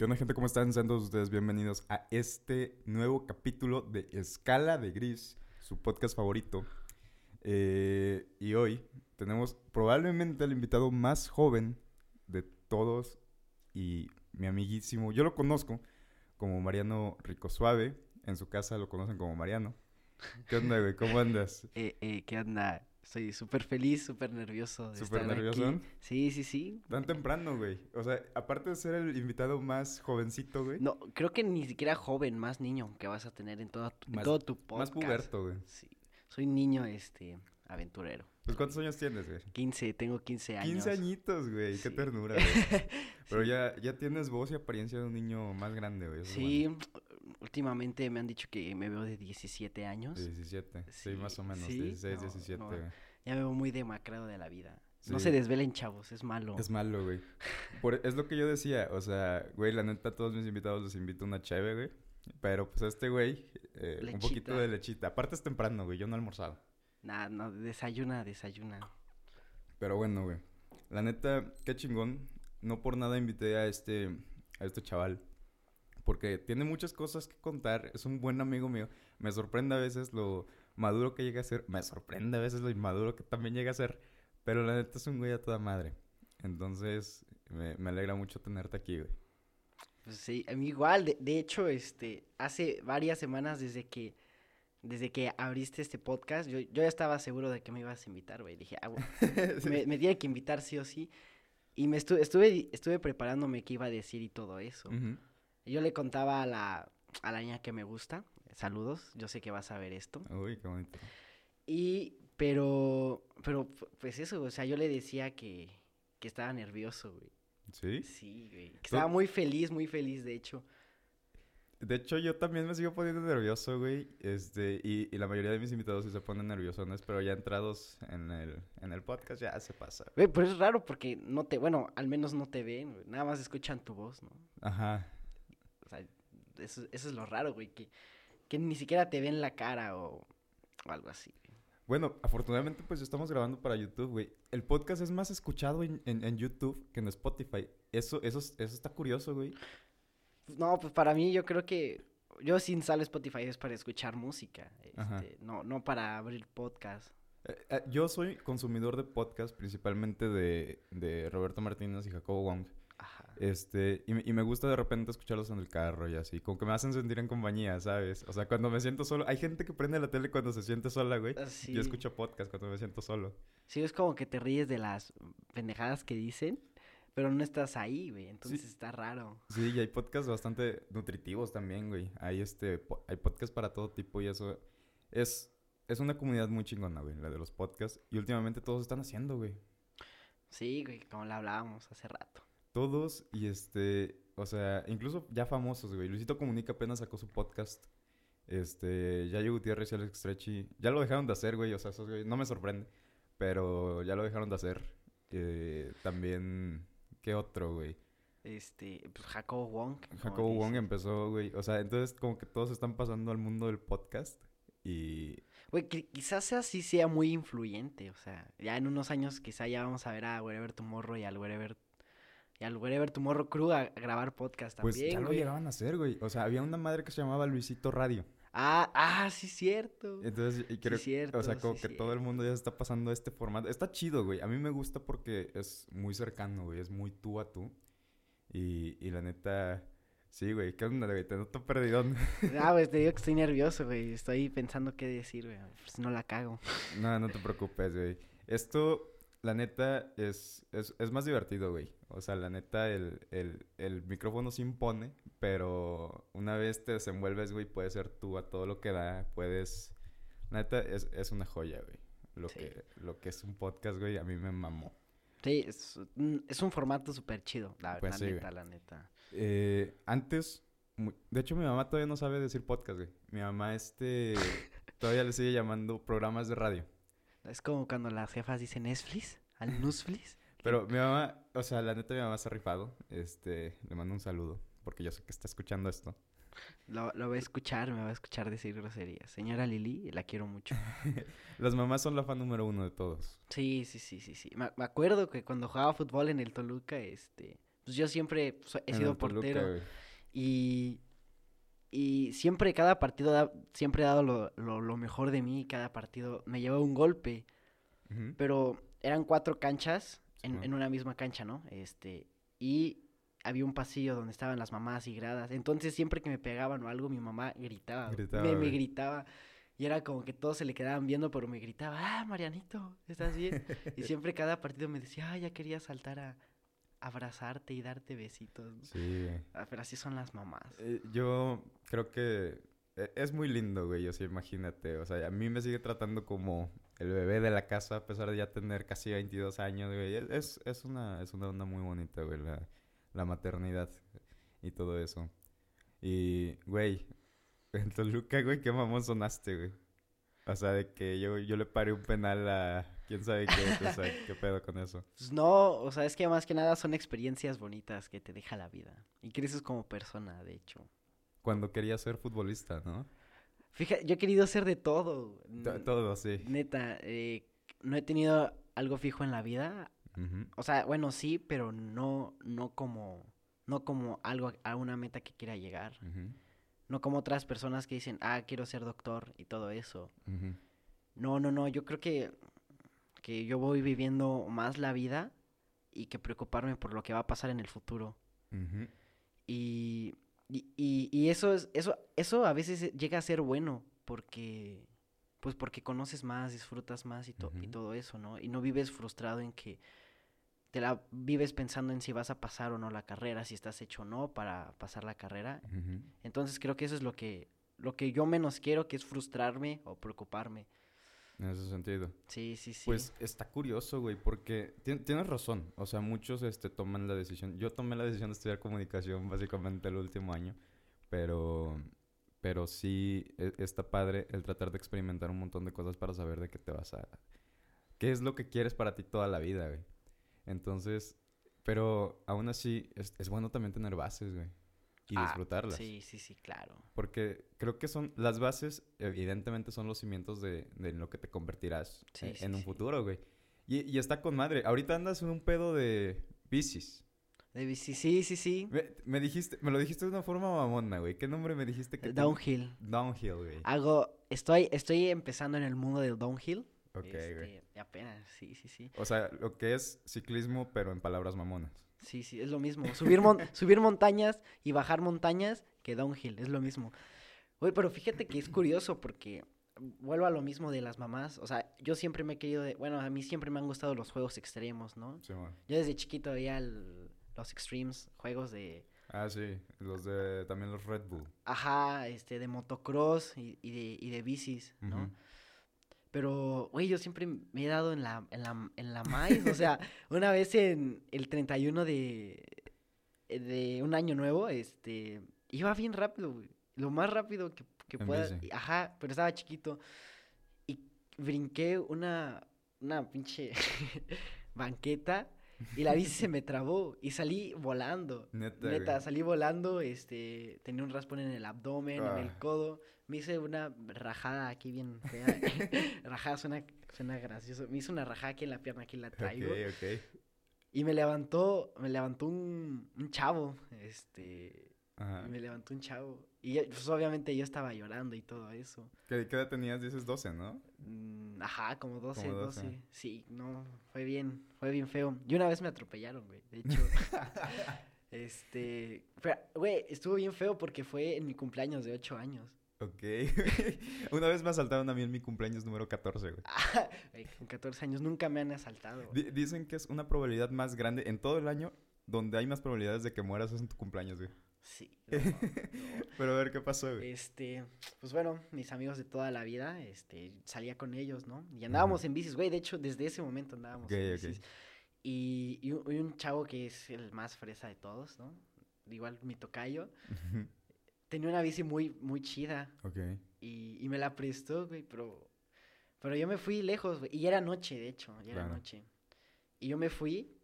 ¿Qué onda, gente? ¿Cómo están? Sean ustedes bienvenidos a este nuevo capítulo de Escala de Gris, su podcast favorito. Eh, y hoy tenemos probablemente al invitado más joven de todos y mi amiguísimo. Yo lo conozco como Mariano Rico Suave. En su casa lo conocen como Mariano. ¿Qué onda, güey? ¿Cómo andas? Eh, eh, ¿Qué onda? Estoy súper feliz, súper nervioso. de ¿Súper estar nervioso? aquí. Sí, sí, sí. Tan temprano, güey. O sea, aparte de ser el invitado más jovencito, güey. No, creo que ni siquiera joven, más niño que vas a tener en, toda tu- en Más- todo tu podcast. más puberto, güey. Sí. Soy niño, este, aventurero. Pues, ¿cuántos años tienes, güey? 15, tengo 15 años. 15 añitos, güey. Qué ternura, güey. Pero ya, ya tienes voz y apariencia de un niño más grande, güey. eso Sí, últimamente me han dicho que me veo de 17 años. De 17. Sí, Sí, más o menos. sí, 16, no, 17, no. Ya me veo muy demacrado de la vida. No se desvelen, chavos, es malo. Es malo, güey. Por- es lo que yo decía. O sea, güey, la neta, a todos mis invitados les invito una cheve, güey. Pero pues a este güey, eh, un poquito de lechita. Aparte es temprano, güey. Yo no he almorzado. Nah, no, desayuna, desayuna. Pero bueno, güey. La neta, qué chingón. No por nada invité a este, a este chaval. Porque tiene muchas cosas que contar. Es un buen amigo mío. Me sorprende a veces lo maduro que llega a ser. Me sorprende a veces lo inmaduro que también llega a ser. Pero la neta es un güey a toda madre. Entonces, me, me alegra mucho tenerte aquí, güey. Pues sí, a mí igual, de, de hecho, este, hace varias semanas desde que, desde que abriste este podcast, yo, yo ya estaba seguro de que me ibas a invitar, güey. Dije, ah, güey, me, me tiene que invitar sí o sí. Y me estuve, estuve, estuve preparándome qué iba a decir y todo eso. Y Yo le contaba a la, a la niña que me gusta, saludos, yo sé que vas a ver esto. Uy, qué bonito. Y, pero, pero, pu- pues eso, o sea, yo le decía que, que estaba nervioso, güey. ¿Sí? Sí, güey. Que estaba muy feliz, muy feliz, de hecho. De hecho, yo también me sigo poniendo nervioso, güey. Este, y, y la mayoría de mis invitados sí se ponen nerviosones, pero ya entrados en el, en el podcast ya se pasa. Güey, pero es raro porque no te, bueno, al menos no te ven, güey, nada más escuchan tu voz, ¿no? Ajá. Sea, eso, eso es lo raro, güey, que, que ni siquiera te ven la cara o, o algo así. Bueno, afortunadamente pues estamos grabando para YouTube, güey. El podcast es más escuchado en, en- en YouTube que en Spotify. Eso, eso, es- eso está curioso, güey. No, pues para mí yo creo que yo sin instalo Spotify es para escuchar música, este, no, no para abrir podcast. Eh, eh, yo soy consumidor de podcast, principalmente de, de Roberto Martínez y Jacobo Wong. Este, y, me- y me gusta de repente escucharlos en el carro y así, como que me hacen sentir en compañía, ¿sabes? O sea, cuando me siento solo, hay gente que prende la tele cuando se siente sola, güey. Ah, sí. Yo escucho podcast cuando me siento solo. Sí, es como que te ríes de las pendejadas que dicen, pero no estás ahí, güey, entonces está raro. Sí, y hay podcasts bastante nutritivos también, güey. Hay este, po- hay podcasts para todo tipo y eso es, es una comunidad muy chingona, güey, la de los podcasts. Y últimamente todos están haciendo, güey. Sí, güey, como le hablábamos hace rato. Todos y este, o sea, incluso ya famosos, güey. Luisito Comunica apenas sacó su podcast. Este, Yayo Gutiérrez y Alex Stretchy, ya lo dejaron de hacer, güey. O sea, esos güey, no me sorprende, pero ya lo dejaron de hacer. Eh, también, ¿qué otro, güey? Este, pues Jacobo Wong. Jacobo Wong empezó, güey. O sea, entonces como que todos están pasando al mundo del podcast. Y Güey, que quizás sea sí sea muy influyente, o sea, ya en unos años quizá ya vamos a ver a Wherever Tomorrow y al Wherever y al Wherever Tomorrow Crew a grabar podcast pues también, ya lo güey. llegaban a hacer, güey. O sea, había una madre que se llamaba Luisito Radio. Ah, ah, sí cierto. Entonces, y creo, cierto, o sea, como sí que todo el mundo ya se está pasando este formato. Está chido, güey. A mí me gusta porque es muy cercano, güey. Es muy tú a tú. Y, y la neta, sí, güey. ¿Qué onda, güey? Te noto perdidón. Ah, pues te digo que estoy nervioso, güey. Estoy pensando qué decir, güey. Pues no la cago. No, no te preocupes, güey. Esto, la neta, es, es, es más divertido, güey. O sea, la neta, el, el, el micrófono se impone, pero una vez te desenvuelves, güey, puedes ser tú a todo lo que da. Puedes... La neta, es, es una joya, güey. Lo, Sí. que, lo que es un podcast, güey, a mí me mamó. Sí, es, un- es un formato súper chido, la, Pues la sí, güey. neta, la neta. Eh, antes, de hecho, mi mamá todavía no sabe decir podcast, güey. Mi mamá, este, todavía le sigue llamando programas de radio. Es como cuando las jefas dicen Netflix, al Newsflix. Pero mi mamá, o sea, la neta mi mamá se ha rifado. Este, le mando un saludo, porque yo sé que está escuchando esto. Lo, lo va a escuchar, me va a escuchar decir groserías. Señora Lili, la quiero mucho. Las mamás son la fan número uno de todos. Sí, sí, sí, sí, sí. Me, me acuerdo que cuando jugaba fútbol en el Toluca, este, pues yo siempre so- he sido Toluca, portero. Y, y siempre, cada partido, da- siempre he dado lo, lo, lo mejor de mí. Cada partido me llevaba un golpe. Pero eran cuatro canchas en, una misma cancha, ¿no? Este, y había un pasillo donde estaban las mamás y gradas. Entonces, siempre que me pegaban o algo, mi mamá gritaba. me, gritaba. Y era como que todos se le quedaban viendo, pero me gritaba, ah, Marianito, ¿estás bien? y siempre cada partido me decía, ah, ya quería saltar a abrazarte y darte besitos. ¿no? Sí. Ah, pero así son las mamás. Eh, yo creo que e- es muy lindo, güey. O sea, imagínate. O sea, a mí me sigue tratando como el bebé de la casa, a pesar de ya tener casi 22 años, güey. Es, es, es una, es una onda muy bonita, güey, la, la maternidad y todo eso. Y, güey, en Toluca, güey, qué mamón sonaste, güey. O sea, de que yo, yo le paré un penal a quién sabe qué, o sea, qué pedo con eso. Pues no, o sea, es que más que nada son experiencias bonitas que te deja la vida. Y creces como persona, de hecho. Cuando quería ser futbolista, ¿no? Fíjate, yo he querido ser de todo. Todo, sí. Neta, eh, no he tenido algo fijo en la vida. O sea, bueno, sí, pero no, no como, no como algo, a una meta que quiera llegar. No como otras personas que dicen, ah, quiero ser doctor y todo eso. No, no, no, yo creo que, que yo voy viviendo más la vida y que preocuparme por lo que va a pasar en el futuro. Y, y, y, y eso es, eso, eso a veces llega a ser bueno, porque, pues porque conoces más, disfrutas más y, to- y todo eso, ¿no? Y no vives frustrado en que te la vives pensando en si vas a pasar o no la carrera, si estás hecho o no para pasar la carrera. Entonces creo que eso es lo que, lo que yo menos quiero, que es frustrarme o preocuparme. En ese sentido. Sí, sí, sí. Pues está curioso, güey, porque tien- tienes razón. O sea, muchos este, toman la decisión. Yo tomé la decisión de estudiar comunicación básicamente el último año, pero, pero sí e- está padre el tratar de experimentar un montón de cosas para saber de qué te vas a... ¿Qué es lo que quieres para ti toda la vida, güey? Entonces, pero aún así es, es bueno también tener bases, güey. Y Ah, disfrutarlas. Sí, sí, sí, claro. Porque creo que son las bases, evidentemente son los cimientos de, de lo que te convertirás Sí, eh, sí, en un sí. futuro, güey. Y, y está con madre. Ahorita andas en un pedo de bicis. De bici, sí, sí, sí. Me, me dijiste, me lo dijiste de una forma mamona, güey. ¿Qué nombre me dijiste que ten- Downhill. Downhill, güey. Hago, estoy, estoy empezando en el mundo del downhill. ok, güey. este, apenas, sí, sí, sí. O sea, lo que es ciclismo, pero en palabras mamonas. Sí, sí, es lo mismo. Subir, mon- subir montañas y bajar montañas que downhill, es lo mismo. Güey, pero fíjate que es curioso porque vuelvo a lo mismo de las mamás. O sea, yo siempre me he querido, de- bueno, a mí siempre me han gustado los juegos extremos, ¿no? Sí, man. Yo desde chiquito veía el- los extremes, juegos de, Ah, sí. Los de... También los Red Bull. ajá, este, de motocross y, y de, y de bicis, ¿no? Pero, güey, yo siempre me he dado en la, en la, en la maíz. O sea, una vez en el 31 de, de un año nuevo, este, iba bien rápido, güey. Lo más rápido que, que pueda. bici. Ajá, pero estaba chiquito. Y brinqué una, una pinche banqueta y la bici se me trabó y salí volando. Neta, Neta, güey. salí volando, este, tenía un raspón en el abdomen, en el Ah. codo. Me hice una rajada aquí bien fea. rajada suena, suena gracioso. Me hice una rajada aquí en la pierna, aquí la traigo. Ok, ok. Y me levantó, me levantó un, un chavo, este, Ajá. me levantó un chavo. Y yo- pues obviamente yo estaba llorando y todo eso. ¿Qué, qué edad tenías? Dices 12, ¿no? Mm, Ajá, como 12, Como 12. 12. Sí, no, fue bien, fue bien feo. Y una vez me atropellaron, güey, de hecho. este, pero, güey, estuvo bien feo porque fue en mi cumpleaños de 8 años. Ok. Una vez me asaltaron a mí en mi cumpleaños número 14, güey. Güey, con 14 años nunca me han asaltado. Di- dicen que es una probabilidad más grande en todo el año donde hay más probabilidades de que mueras es en tu cumpleaños, güey. Sí. no, no. Pero a ver qué pasó, güey. Este, pues bueno, mis amigos de toda la vida, este, salía con ellos, ¿no? Y andábamos en bicis, güey, de hecho, desde ese momento andábamos en bicis. Y, y un, y un chavo que es el más fresa de todos, ¿no? Igual mi tocayo, tenía una bici muy, muy chida ok. y, y me la prestó, güey, pero, pero yo me fui lejos, güey, y ya era noche, de hecho, ya era Claro. noche. Y yo me fui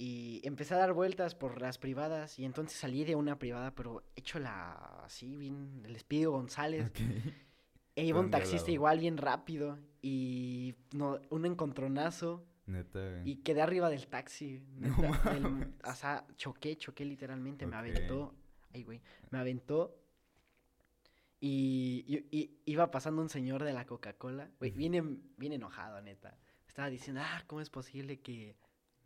y empecé a dar vueltas por las privadas y entonces salí de una privada, pero hecho la, así, bien, el Espíritu González. E iba un ¿Dónde al taxista igual bien rápido y no, un encontronazo Neta. Y quedé arriba del taxi. No neta, del- mames. o sea, choqué, choqué literalmente. Me aventó. Ay, güey. Me aventó. Y, y- y iba pasando un señor de la Coca-Cola. Güey, viene, viene enojado, neta. Estaba diciendo, ah, ¿cómo es posible que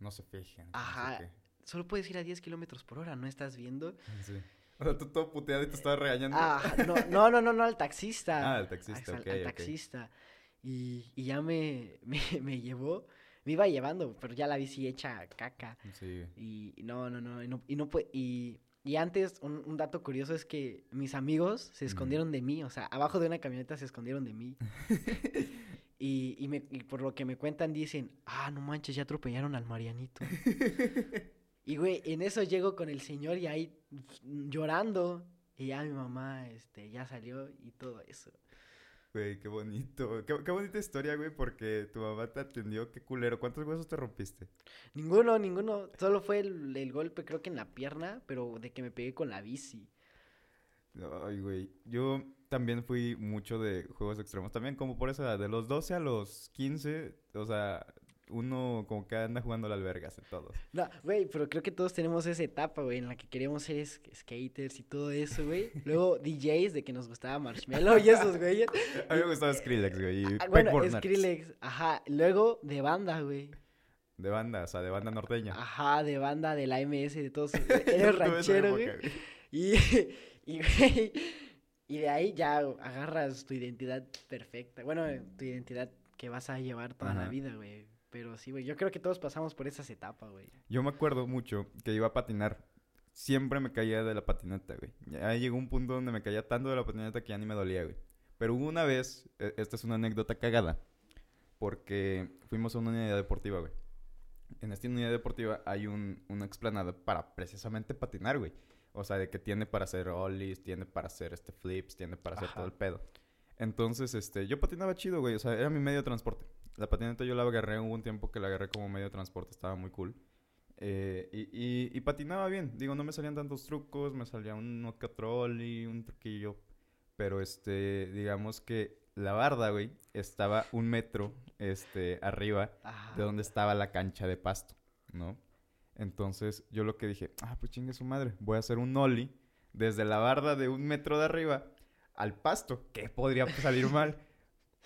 No se fijen. no sé Ajá. solo puedes ir a 10 kilómetros por hora? ¿No estás viendo? Sí. O sea, tú todo puteado y te estabas regañando. Ah, no, no, no, no, no, al taxista. Ah, al taxista, Al- ok, al taxista. Y, y ya me, me, me llevó. Me iba llevando, pero ya la bici hecha caca. Sí. Y no, no, no, y no, y no y, y antes, un, un dato curioso es que mis amigos se escondieron de mí, o sea, abajo de una camioneta se escondieron de mí. y, y, me, y por lo que me cuentan dicen, ah, no manches, ya atropellaron al Marianito. y güey, en eso llego con el señor y ahí mm, llorando. Y ya mi mamá, este, ya salió y todo eso. Güey, qué bonito. Qué, qué bonita historia, güey, porque tu mamá te atendió. Qué culero. ¿Cuántos huesos te rompiste? Ninguno, ninguno. Solo fue el, el golpe, creo que en la pierna, pero de que me pegué con la bici. Ay, güey. Yo también fui mucho de juegos extremos. También como por esa edad, de los 12 a los 15, o sea, uno como que anda jugando a la albergas y todo. No, güey, pero creo que todos tenemos esa etapa, güey, en la que queremos ser skaters y todo eso, güey. Luego DJs, de que nos gustaba Marshmello y esos, güey. A mí me gustaba Skrillex, güey. Y Ah, bueno. Skrillex, ajá. Luego de banda, güey. De banda, o sea, de banda norteña. Ajá, de banda, de la MS, de todos. Eres ranchero, güey. Y, y, güey, y de ahí ya agarras tu identidad perfecta. Bueno, tu identidad que vas a llevar toda la vida, güey. Pero sí, güey, yo creo que todos pasamos por esas etapas, güey. Yo me acuerdo mucho que iba a patinar. Siempre me caía de la patineta, güey. Ya llegó un punto donde me caía tanto de la patineta que ya ni me dolía, güey. Pero hubo una vez, e- esta es una anécdota cagada, porque fuimos a una unidad deportiva, güey. En esta unidad deportiva hay un, una explanada para precisamente patinar, güey. O sea, de que tiene para hacer ollies, tiene para hacer este flips, tiene para hacer Ajá. todo el pedo. Entonces, este, yo patinaba chido, güey. O sea, era mi medio de transporte. La patineta yo la agarré, hubo un tiempo que la agarré como medio de transporte, estaba muy cool. Eh, y, y- y patinaba bien. Digo, no me salían tantos trucos, me salía uno que ollie, un truquillo. Pero, este, digamos que la barda, güey, estaba un metro, este, arriba de donde estaba la cancha de pasto, ¿no? Entonces, yo lo que dije, ah, pues chingue su madre, voy a hacer un ollie desde la barda de un metro de arriba al pasto. ¿Qué podría salir mal?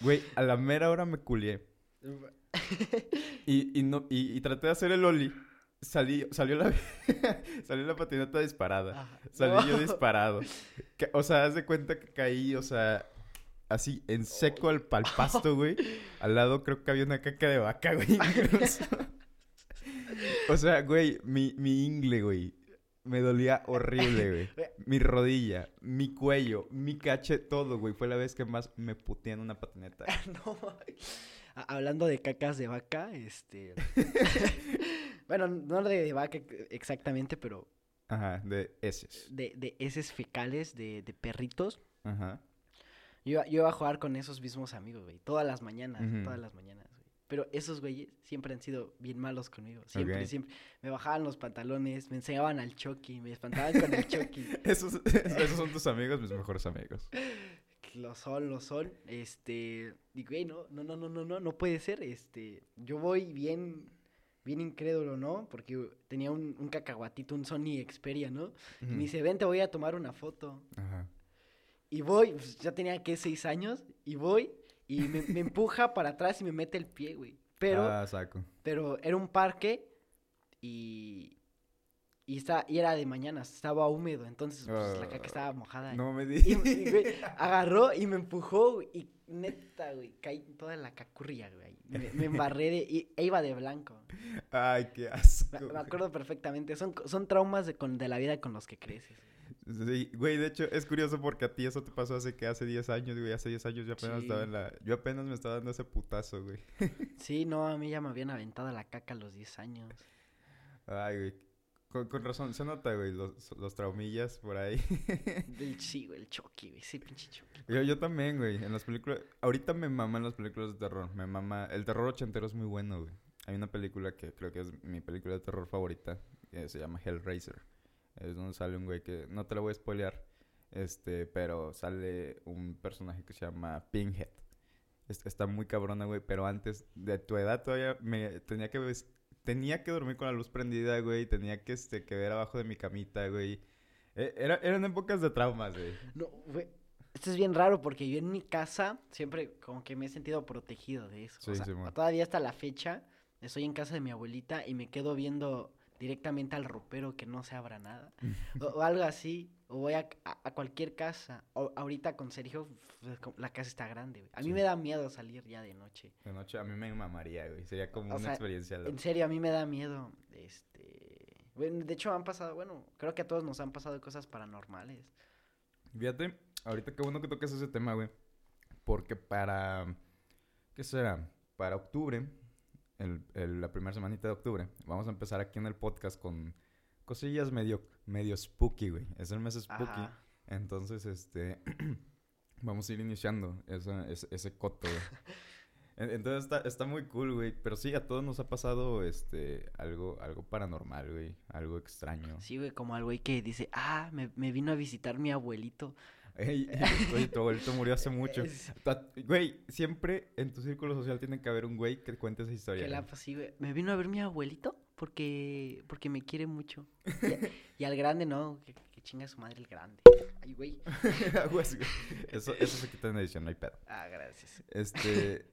Güey, a la mera hora me culié. Y, y, no, y, y traté de hacer el ollie. Salí, salió la, salió la patineta disparada. Ajá. Salí yo disparado. Ca- O sea, haz de cuenta que caí, o sea, así en seco al pal pasto, güey. Al lado creo que había una caca de vaca, güey. O sea, güey, mi, mi ingle, güey. Me dolía horrible, güey. Mi rodilla, mi cuello, mi cache, todo, güey. Fue la vez que más me puteé en una patineta. No. Hablando de cacas de vaca, este. bueno, no de vaca exactamente, pero Ajá, de heces. de, de heces fecales de, de perritos. Ajá. Yo iba, yo iba a jugar con esos mismos amigos, güey. Todas las mañanas, todas las mañanas. Pero esos güeyes siempre han sido bien malos conmigo. Siempre, siempre. Me bajaban los pantalones, me enseñaban al choque, me espantaban con el choque. Esos, esos son tus amigos, mis mejores amigos. Lo son, lo son. Este. Y güey, no, no, no, no, no, no, no puede ser. Este. Yo voy bien. Bien incrédulo, ¿no? Porque tenía un, un cacahuatito, un Sony Xperia, ¿no? Y me dice, ven, te voy a tomar una foto. Ajá. Y voy, pues, ya tenía que seis años, y voy, y me, me empuja para atrás y me mete el pie, güey. Pero, Ah, saco. pero era un parque y. Y, está, y era de mañana, estaba húmedo, entonces pues, la caca Ah, estaba mojada. No me Y, digas. y, güey, agarró y me empujó, güey, y neta, güey, caí toda la cacurria, güey. Me, me embarré de, y, e iba de blanco. Ay, qué asco. Me, acuerdo perfectamente, son, son traumas de, con, de la vida con los que creces. Sí, güey, de hecho es curioso porque a ti eso te pasó hace que hace 10 años, güey. Hace 10 años yo apenas Sí. estaba en la. Yo apenas me estaba dando ese putazo, güey. Sí, no, a mí ya me habían aventado la caca a los 10 años. Ay, güey. Con, con razón, se nota, güey, los, los traumillas por ahí. Del sí, güey, el Chucky, güey, sí, pinche Chucky. yo, yo también, güey, en las películas. Ahorita me maman las películas de terror. Me mama. El terror ochentero es muy bueno, güey. Hay una película que creo que es mi película de terror favorita. que se llama Hellraiser. Es donde sale un güey que. No te la voy a spoilear. Este, pero sale un personaje que se llama Pinhead. está muy cabrona, güey. Pero antes, de tu edad todavía me tenía que tenía que dormir con la luz prendida, güey. Tenía que, este, que ver abajo de mi camita, güey. E, era, eran épocas de traumas, güey. No, güey. Esto es bien raro porque yo en mi casa siempre como que me he sentido protegido de eso. Sí, o todavía hasta la fecha estoy en casa de mi abuelita y me quedo viendo directamente al ropero que no se abra nada. o, algo así. O voy a, a, cualquier casa. O, ahorita con Sergio, pues, la casa está grande, güey. A mí me da miedo salir ya de noche. De noche a mí me mamaría, güey. Sería como una experiencia. En serio, a mí me da miedo. Este. Bueno, de hecho han pasado, bueno, creo que a todos nos han pasado cosas paranormales. Fíjate, ahorita qué bueno que toques ese tema, güey. Porque para. ¿Qué será? Para octubre el, la primera semanita de octubre, vamos a empezar aquí en el podcast con cosillas medio, medio spooky, güey. Es el mes spooky. Entonces, este, vamos a ir iniciando ese, ese, coto, güey. Entonces está, está muy cool, güey. Pero sí, a todos nos ha pasado este algo, algo paranormal, güey. Algo extraño. Sí, güey, como al güey que dice, ah, me, me vino a visitar mi abuelito. Ey, tu abuelito murió hace mucho. Güey, siempre en tu círculo social tiene que haber un güey que cuente esa historia. Que la, pues, sí, güey. Me vino a ver mi abuelito porque, porque me quiere mucho. Y, al grande, no, que, chinga su madre el grande. Ay, güey. eso, eso se quita en edición, no hay pedo. Ah, gracias. Este,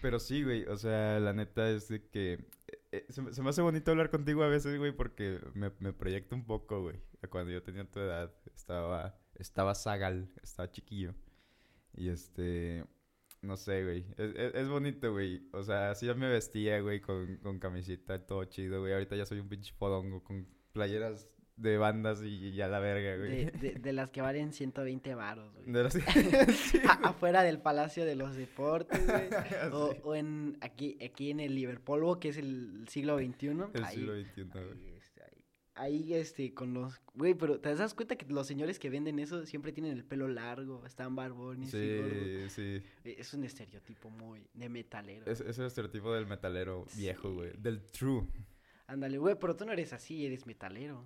pero sí, güey, o sea, la neta es de que eh, se, me hace bonito hablar contigo a veces, güey, porque me, me proyecto un poco, güey. Cuando yo tenía tu edad, estaba estaba Zagal, estaba chiquillo. Y este, no sé, güey. Es, bonito, güey. O sea, así ya me vestía, güey, con, con camiseta, todo chido, güey. Ahorita ya soy un pinche fodongo con playeras de bandas y, ya la verga, güey. De, de, las que valen 120 varos, güey. De las... Afuera del Palacio de los Deportes, güey. O, o, en, aquí, aquí en el Liverpool, que es el siglo XXI. El siglo XXI, güey ahí, este, con los... Güey, pero ¿te das cuenta que los señores que venden eso siempre tienen el pelo largo, están barbones sí, y Sí, e, Es un estereotipo muy de metalero. Es, es el estereotipo del metalero viejo, güey. Del true. Ándale, güey, pero tú no eres así, eres metalero.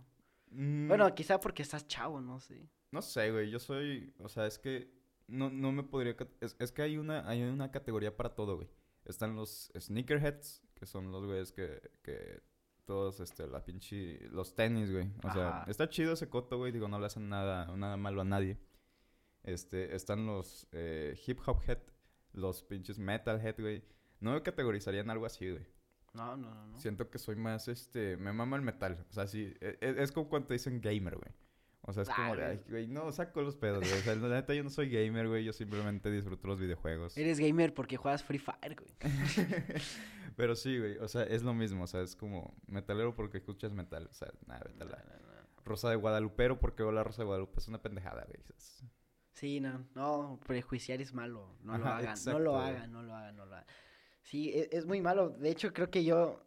Mm. Bueno, quizá porque estás chavo, no sé. No sé, güey, yo soy... O sea, es que no, no me podría... Es, es que hay una, hay una categoría para todo, güey. Están los sneakerheads, que son los güeyes que, que todos, este, la pinche, los tenis, güey. O sea, está chido ese coto, güey. Digo, no le hacen nada, nada malo a nadie. Este, están los eh, hip hop head, los pinches metal head, güey. No me categorizaría en algo así, güey. No, no, no, Siento que soy más, este, me mama el metal. O sea, sí, es, e, es como cuando te dicen gamer, güey. O sea, es como de, ay, güey, no, saco los pedos, güey. O sea, la neta yo no soy gamer, güey. Yo simplemente disfruto los videojuegos. Eres gamer porque juegas Free Fire, güey. Pero sí, güey. O sea, es lo mismo. O sea, es como metalero porque escuchas metal. O sea, nada, vete Rosa de Guadalupero porque la Rosa de Guadalupe. Es una pendejada, güey. Sí, no. No, prejuiciar es malo. No lo hagan. no lo hagan, no lo hagan, no lo hagan. Sí, es, es muy malo. De hecho, creo que yo...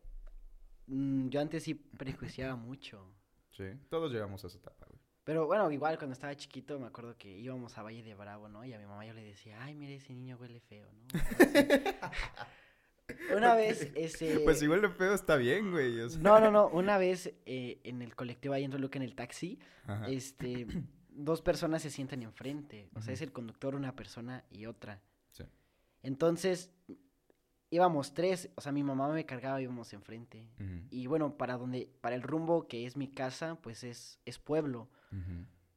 Mm, yo antes sí prejuiciaba mucho. Sí, todos llegamos a esa etapa, güey. Pero bueno, igual cuando estaba chiquito me acuerdo que íbamos a Valle de Bravo, ¿no? Y a mi mamá yo le decía, ay, mire, ese niño huele feo, ¿no? una vez, ese... Pues si huele feo está bien, güey. No, no, no. Una vez eh, en el colectivo ahí en Toluca, en el taxi, este, dos personas se sientan enfrente. O sea, es el conductor, una persona y otra. Sí. Entonces, íbamos tres, o sea, mi mamá me cargaba, íbamos enfrente. Y bueno, para donde, para el rumbo que es mi casa, pues es, es pueblo.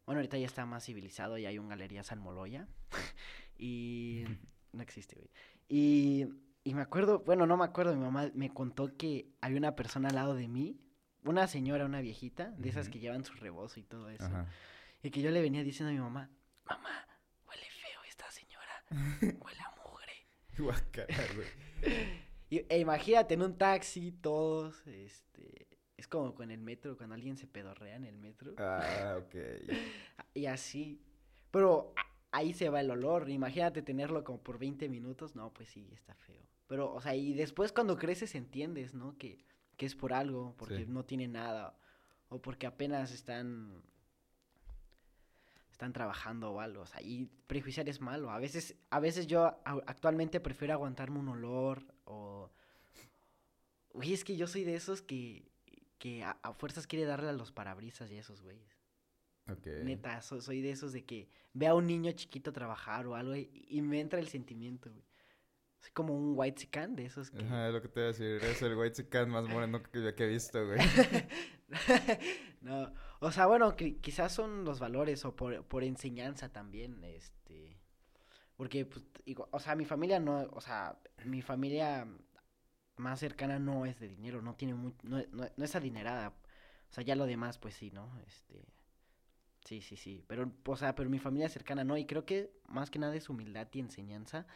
Bueno, ahorita ya está más civilizado, y hay un Galería San Moloya. y no existe, güey. Y, y me acuerdo, bueno, no me acuerdo, mi mamá me contó que hay una persona al lado de mí, una señora, una viejita, de esas que llevan su rebozo y todo eso. Y que yo le venía diciendo a mi mamá, mamá, huele feo esta señora, huele a mugre. Y, e imagínate en un taxi, todos, este, es como con el metro, cuando alguien se pedorrea en el metro. Ah, ok. y así. Pero ahí se va el olor. Imagínate tenerlo como por 20 minutos. No, pues sí, está feo. Pero, o sea, y después cuando creces entiendes, ¿no? Que, que es por algo, porque no tiene nada. O porque apenas están están trabajando o algo, o sea, y prejuiciar es malo. A veces, a veces yo actualmente prefiero aguantarme un olor o... Uy, es que yo soy de esos que que a, fuerzas quiere darle a los parabrisas y a esos güeyes. Neta, soy de esos de que ve a un niño chiquito trabajar o algo y, me entra el sentimiento, güey. Es como un white chican de esos que... Ajá, es lo que te voy a decir. Eres el white chican más moreno que, que he visto, güey. no, o sea, bueno, quizás son los valores o por, por enseñanza también, este... Porque, pues, o sea, mi familia no, o sea, mi familia más cercana no es de dinero, no tiene muy, no, no, no es adinerada. O sea, ya lo demás, pues sí, ¿no? Este, sí, sí, sí. Pero, o sea, pero mi familia cercana no. Y creo que más que nada es humildad y enseñanza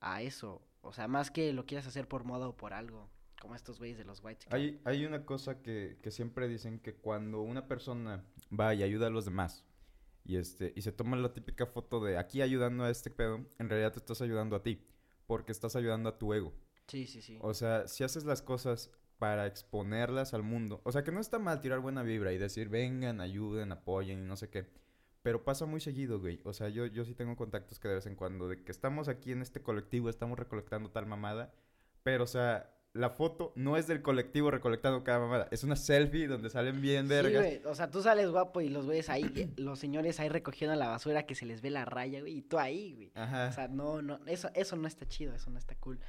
a eso. O sea, más que lo quieras hacer por moda o por algo. Como estos güeyes de los white. Hay, hay una cosa que, que siempre dicen que cuando una persona va y ayuda a los demás, y este, y se toma la típica foto de aquí ayudando a este pedo, en realidad te estás ayudando a ti, porque estás ayudando a tu ego. Sí, sí, sí. O sea, si haces las cosas para exponerlas al mundo. O sea, que no está mal tirar buena vibra y decir, vengan, ayuden, apoyen y no sé qué. Pero pasa muy seguido, güey. O sea, yo, yo sí tengo contactos que de vez en cuando, de que estamos aquí en este colectivo, estamos recolectando tal mamada. Pero, o sea, la foto no es del colectivo recolectando cada mamada. Es una selfie donde salen bien vergas. Sí, güey. O sea, tú sales guapo y los ves ahí, los señores ahí recogiendo la basura que se les ve la raya, güey. Y tú ahí, güey. Ajá. O sea, no, no, eso, eso no está chido, eso no está cool.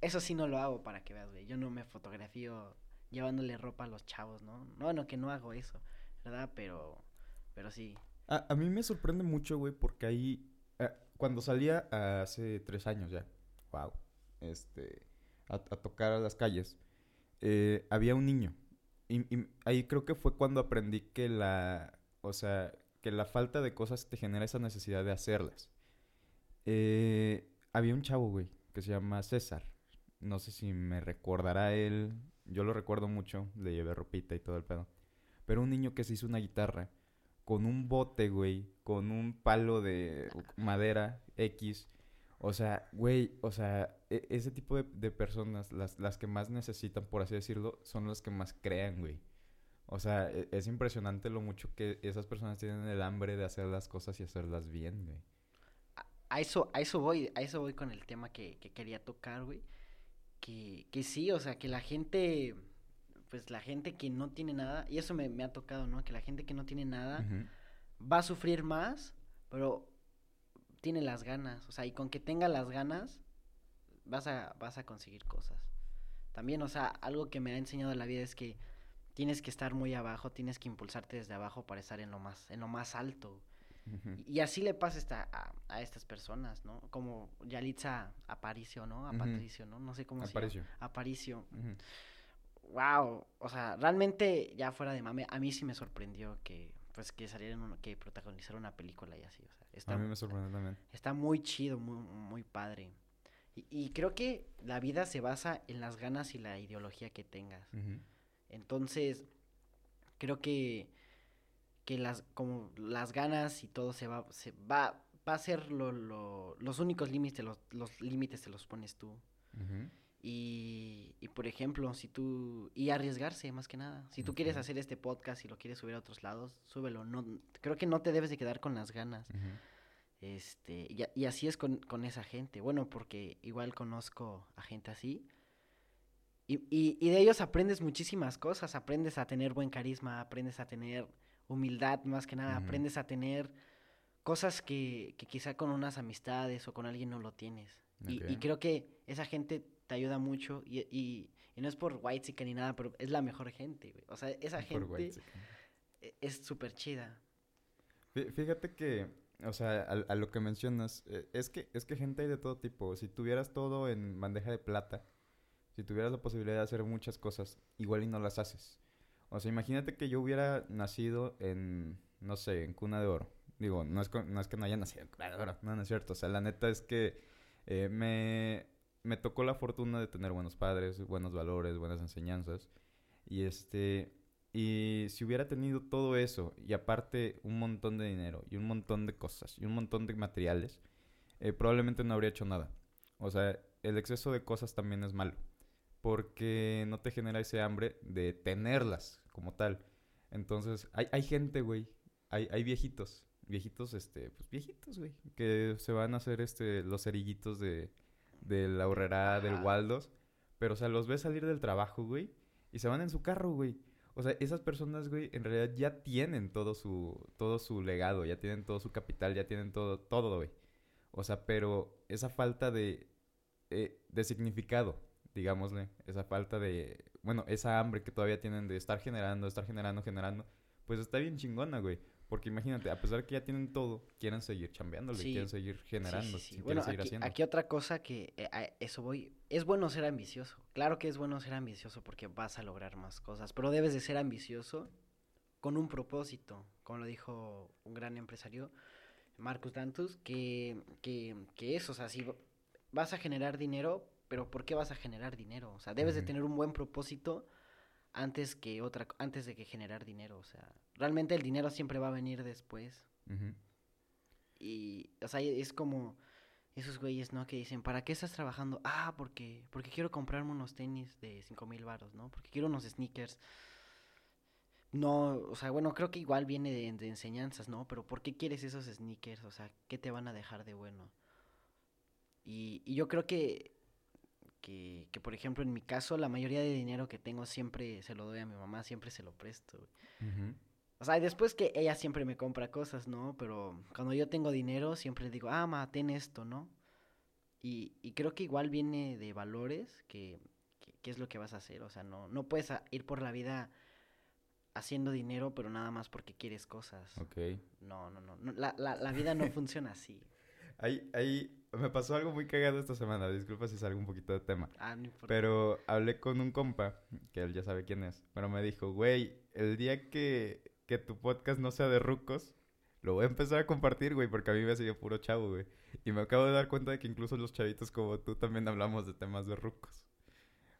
Eso sí no lo hago para que veas, güey. Yo no me fotografío llevándole ropa a los chavos, ¿no? No, no, que no hago eso, ¿verdad? Pero, pero sí. A, a mí me sorprende mucho, güey, porque ahí, eh, cuando salía hace tres años ya, wow, este, a, tocar a las calles, eh, había un niño. Y, ahí creo que fue cuando aprendí que la, o sea, que la falta de cosas te genera esa necesidad de hacerlas. Eh, había un chavo, güey, que se llama César. No sé si me recordará él. Yo lo recuerdo mucho. Le llevé ropita y todo el pedo. Pero un niño que se hizo una guitarra con un bote, güey. Con un palo de madera X. O sea, güey, o sea, e, ese tipo de, personas, las, las, que más necesitan, por así decirlo, son las que más crean, güey. O sea, e, es impresionante lo mucho que esas personas tienen el hambre de hacer las cosas y hacerlas bien, güey. A, eso, a eso voy, a eso voy con el tema que, que quería tocar, güey que, que sí, o sea, que la gente, pues la gente que no tiene nada, y eso me, ha tocado, ¿no? Que la gente que no tiene nada va a sufrir más, pero tiene las ganas, o sea, y con que tenga las ganas, vas a, vas a conseguir cosas. También, o sea, algo que me ha enseñado la vida es que tienes que estar muy abajo, tienes que impulsarte desde abajo para estar en lo más, en lo más alto. Y así le pasa esta, a, estas personas, ¿no? Como Yalitza Aparicio, ¿no? A Patricio, ¿no? No sé cómo se llama. Aparicio. Wow, o sea, realmente ya fuera de mame, a mí sí me sorprendió que pues que salieran que protagonizara una película y así, o sea, está, a mí me sorprendió también. Está muy chido, muy muy padre. Y, y, creo que la vida se basa en las ganas y la ideología que tengas. Entonces, creo que que las como las ganas y todo se va se va va a ser lo, lo, los únicos límites los, los límites te los pones tú y, y por ejemplo si tú y arriesgarse más que nada. Si tú quieres hacer este podcast y lo quieres subir a otros lados súbelo. No creo que no te debes de quedar con las ganas. Este y, y, así es con, con esa gente. Bueno porque igual conozco a gente así. Y, y, de ellos aprendes muchísimas cosas. Aprendes a tener buen carisma aprendes a tener humildad más que nada, aprendes a tener cosas que, que, quizá con unas amistades o con alguien no lo tienes. Y, y, creo que esa gente te ayuda mucho y, y, y no es por white ni nada, pero es la mejor gente, güey. O sea, esa gente e, es súper chida. Fíjate que, o sea, a, lo que mencionas, eh, es que, es que gente hay de todo tipo. Si tuvieras todo en bandeja de plata, si tuvieras la posibilidad de hacer muchas cosas, igual y no las haces. O sea, imagínate que yo hubiera nacido en, no sé, en cuna de oro. Digo, no es, no es que no haya nacido en cuna de oro, no, no es cierto. O sea, la neta es que eh, me, me tocó la fortuna de tener buenos padres, buenos valores, buenas enseñanzas. Y este, y si hubiera tenido todo eso y aparte un montón de dinero y un montón de cosas y un montón de materiales, eh, probablemente no habría hecho nada. O sea, el exceso de cosas también es malo porque no te genera ese hambre de tenerlas como tal. Entonces, hay, hay gente, güey, hay, hay viejitos, viejitos, este, pues viejitos, güey, que se van a hacer, este, los cerillitos de, de la horrera del Waldos, pero, o sea, los ves salir del trabajo, güey, y se van en su carro, güey. O sea, esas personas, güey, en realidad ya tienen todo su, todo su legado, ya tienen todo su capital, ya tienen todo, todo, güey. O sea, pero esa falta de, eh, de significado, digámosle, esa falta de, bueno, esa hambre que todavía tienen de estar generando, estar generando, generando, pues está bien chingona, güey. Porque imagínate, a pesar de que ya tienen todo, quieren seguir chambeándole, quieren seguir generando, sí, bueno, seguir aquí, haciendo. Aquí otra cosa que eh, a eso voy, es bueno ser ambicioso. Claro que es bueno ser ambicioso porque vas a lograr más cosas, pero debes de ser ambicioso con un propósito, como lo dijo un gran empresario, Marcus Dantus, que, que, que eso, o sea, si vas a generar dinero, pero ¿por qué vas a generar dinero? O sea, debes de tener un buen propósito antes que otra antes de que generar dinero, o sea, realmente el dinero siempre va a venir después. Y o sea, es como esos güeyes, ¿no? Que dicen, ¿para qué estás trabajando? Ah, porque porque quiero comprarme unos tenis de cinco mil baros, ¿no? Porque quiero unos sneakers. No, o sea, bueno, creo que igual viene de, de, enseñanzas, ¿no? Pero ¿por qué quieres esos sneakers? O sea, ¿qué te van a dejar de bueno? Y, y yo creo que que, que, por ejemplo, en mi caso, la mayoría de dinero que tengo siempre se lo doy a mi mamá, siempre se lo presto. O sea, después que ella siempre me compra cosas, ¿no? Pero cuando yo tengo dinero, siempre le digo, ah, ma, ten esto, ¿no? Y, y creo que igual viene de valores, que, que, es lo que vas a hacer. O sea, no, no puedes ir por la vida haciendo dinero, pero nada más porque quieres cosas. Ok. No, no, no. la, la, la vida no funciona así. Ahí, ahí me pasó algo muy cagado esta semana. Disculpa si salgo un poquito de tema. Ah, no importa. Pero hablé con un compa, que él ya sabe quién es. Pero me dijo, güey, el día que, que tu podcast no sea de rucos, lo voy a empezar a compartir, güey, porque a mí me sido puro chavo, güey. Y me acabo de dar cuenta de que incluso los chavitos como tú también hablamos de temas de rucos.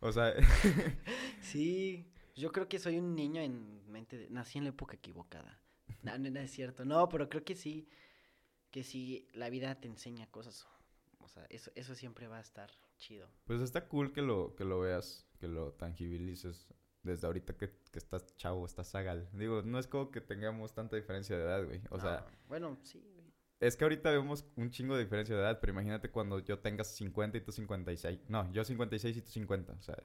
O sea... sí, yo creo que soy un niño en mente... De... Nací en la época equivocada. No, no, es cierto. No, pero creo que sí que si la vida te enseña cosas, o sea, eso, eso siempre va a estar chido. Pues está cool que lo, que lo veas, que lo tangibilices desde ahorita que, que estás chavo, estás sagal. Digo, no es como que tengamos tanta diferencia de edad, güey. O sea... Bueno, sí, güey. Es que ahorita vemos un chingo de diferencia de edad, pero imagínate cuando yo tengas 50 y tú 56. No, yo 56 y tú 50. O sea,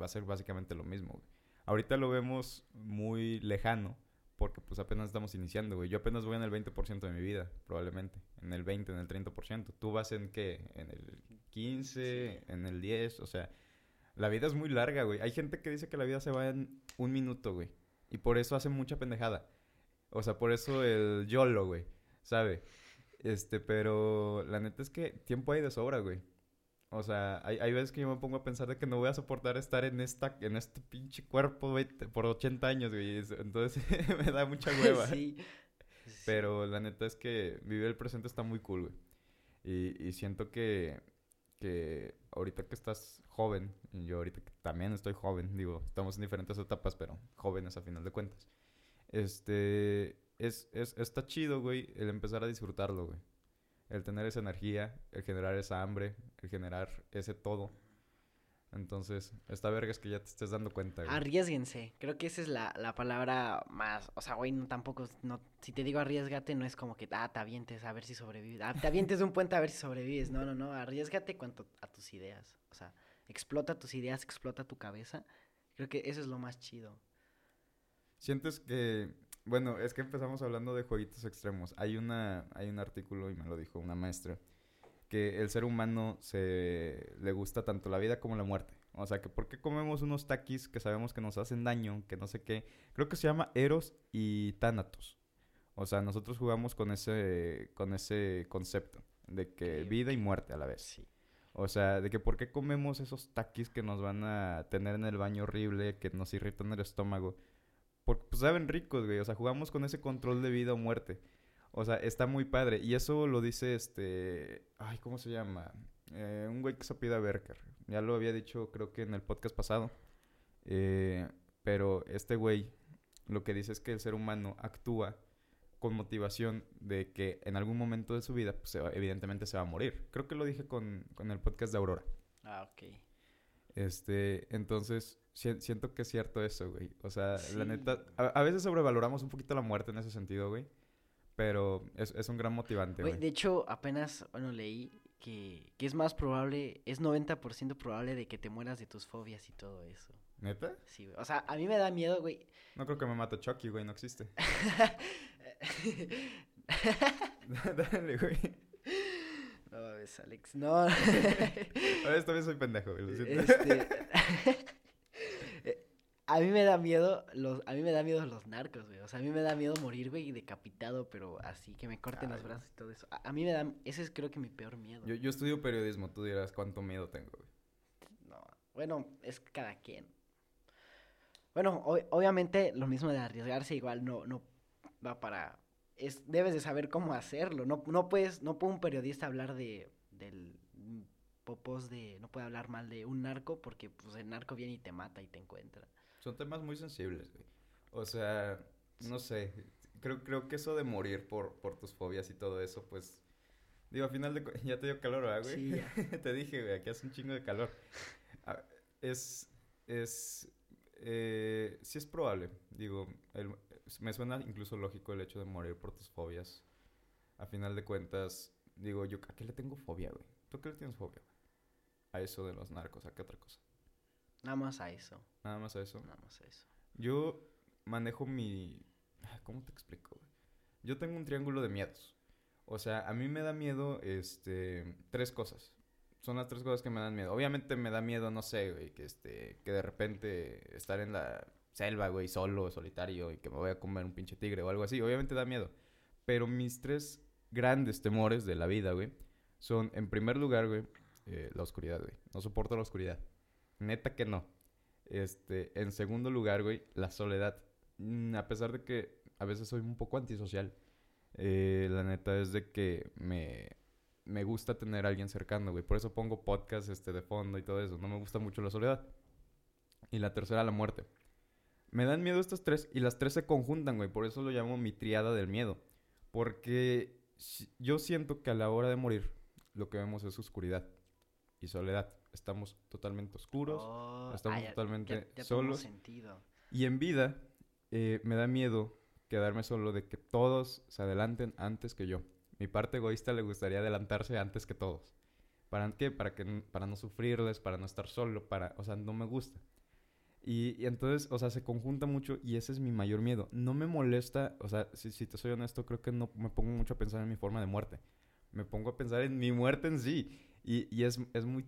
va a ser básicamente lo mismo, güey. Ahorita lo vemos muy lejano, porque pues apenas estamos iniciando, güey. Yo apenas voy en el 20% de mi vida, probablemente. En el 20, en el 30%. ¿Tú vas en qué? En el 15, en el 10, o sea... La vida es muy larga, güey. Hay gente que dice que la vida se va en un minuto, güey. Y por eso hace mucha pendejada. O sea, por eso el YOLO, güey. ¿Sabe? Este, pero la neta es que tiempo hay de sobra, güey. O sea, hay, hay, veces que yo me pongo a pensar de que no voy a soportar estar en esta en este pinche cuerpo, güey, por 80 años, güey. Entonces me da mucha hueva. Sí. Pero la neta es que vivir el presente está muy cool, güey. Y, y siento que, que ahorita que estás joven, yo ahorita que también estoy joven, digo, estamos en diferentes etapas, pero jóvenes a final de cuentas. Este, es, es, está chido, güey, el empezar a disfrutarlo, güey el tener esa energía, el generar esa hambre, el generar ese todo. Entonces, esta verga es que ya te estés dando cuenta. Güey. Arriesguense. Creo que esa es la, la palabra más. O sea, güey, no, tampoco. No, si te digo arriesgate, no es como que, ah, te avientes a ver si sobrevives. Ah, te avientes de un puente a ver si sobrevives. No, no, no. Arriesgate cuanto a tus ideas. O sea, explota tus ideas, explota tu cabeza. Creo que eso es lo más chido. Sientes que bueno, es que empezamos hablando de jueguitos extremos. Hay una, hay un artículo y me lo dijo una maestra que el ser humano se le gusta tanto la vida como la muerte. O sea, que por qué comemos unos taquis que sabemos que nos hacen daño, que no sé qué. Creo que se llama Eros y Thanatos. O sea, nosotros jugamos con ese con ese concepto de que vida y muerte a la vez. Sí. O sea, de que por qué comemos esos taquis que nos van a tener en el baño horrible, que nos irritan el estómago. Porque pues saben ricos, güey. O sea, jugamos con ese control de vida o muerte. O sea, está muy padre. Y eso lo dice este. Ay, ¿cómo se llama? Eh, un güey que se pide a Berker. Ya lo había dicho, creo que en el podcast pasado. Eh, pero este güey lo que dice es que el ser humano actúa con motivación de que en algún momento de su vida, pues evidentemente se va a morir. Creo que lo dije con, con el podcast de Aurora. Ah, ok. Este, entonces, siento que es cierto eso, güey. O sea, la neta, a, veces sobrevaloramos un poquito la muerte en ese sentido, güey. Pero es, es un gran motivante, güey. De hecho, apenas, bueno, leí que, que es más probable, es 90% probable de que te mueras de tus fobias y todo eso. ¿Neta? Sí, güey. O sea, a mí me da miedo, güey. No creo que me mate Chucky, güey, no existe. Dale, güey. ves, Alex. No. Ahora esta vez soy pendejo, güey, lo siento. Este... a mí me da miedo los, a mí me da miedo los narcos, güey. O sea, a mí me da miedo morir, güey, decapitado, pero así, que me corten los Ay. brazos y todo eso. A, a mí me da, ese es creo que mi peor miedo. Yo, yo estudio periodismo, tú dirás cuánto miedo tengo, güey. No, bueno, es cada quien. Bueno, ob- obviamente lo mismo de arriesgarse igual no, no va para... Es, debes de saber cómo hacerlo. No, no puedes, no puede un periodista hablar de, del popos de, no puede hablar mal de un narco porque pues el narco viene y te mata y te encuentra. Son temas muy sensibles, güey. O sea, no sé. Creo, creo que eso de morir por, por tus fobias y todo eso, pues. Digo, al final de ya te dio calor, ¿verdad, güey? Sí, ya. te dije, güey, aquí hace un chingo de calor. Ah, es. Es. Eh, sí es probable. Digo, el- me suena incluso lógico el hecho de morir por tus fobias. A final de cuentas, digo, yo, ¿a qué le tengo fobia, güey? ¿Tú a qué le tienes fobia, güey? A eso de los narcos, ¿a qué otra cosa? Nada más a eso, Nada más a eso. nada más a eso. Yo manejo mi... ah, ¿Cómo te explico? Yo tengo un triángulo de miedos. O sea, a mí me da miedo, este, tres cosas. Son las tres cosas que me dan miedo. Obviamente me da miedo, no sé, güey, que este, que de repente estar en la selva, güey, solo, solitario y que me voy a comer un pinche tigre o algo así. Obviamente da miedo. Pero mis tres grandes temores de la vida, güey, son, en primer lugar, güey, eh, la oscuridad, güey. No soporto la oscuridad. Neta que no. Este, en segundo lugar, güey, la soledad. Mm, a pesar de que a veces soy un poco antisocial, eh, la neta es de que me, me gusta tener a alguien cercano, güey. Por eso pongo podcast este, de fondo y todo eso. No me gusta mucho la soledad. Y la tercera, la muerte. Me dan miedo estas tres y las tres se conjuntan, güey. Por eso lo llamo mi triada del miedo. Porque yo siento que a la hora de morir lo que vemos es oscuridad y soledad. Estamos totalmente oscuros. Oh, estamos ah, totalmente ya- ya solos. sentido. Y en vida, eh, me da miedo quedarme solo de que todos se adelanten antes que yo. Mi parte egoísta le gustaría adelantarse antes que todos. ¿Para qué? Para, que, para no sufrirles, para no estar solo, para... O sea, no me gusta. Y, y entonces, o sea, se conjunta mucho y ese es mi mayor miedo. No me molesta, o sea, si, si te soy honesto, creo que no me pongo mucho a pensar en mi forma de muerte. Me pongo a pensar en mi muerte en sí. Y, y es, es muy...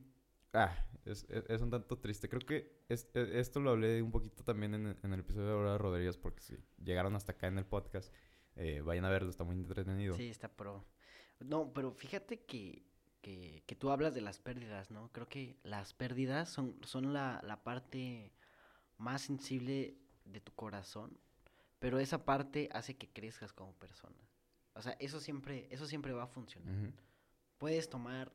Ah, es, es, es un tanto triste. Creo que es- e- esto lo hablé un poquito también en, en el episodio de Aurora Rodríguez, porque si llegaron hasta acá en el podcast, eh, vayan a verlo, está muy entretenido. Sí, está pro. No, pero fíjate que, que, que tú hablas de las pérdidas, ¿no? Creo que las pérdidas son, son la, la parte más sensible de tu corazón, pero esa parte hace que crezcas como persona. O sea, eso siempre, eso siempre va a funcionar. Puedes tomar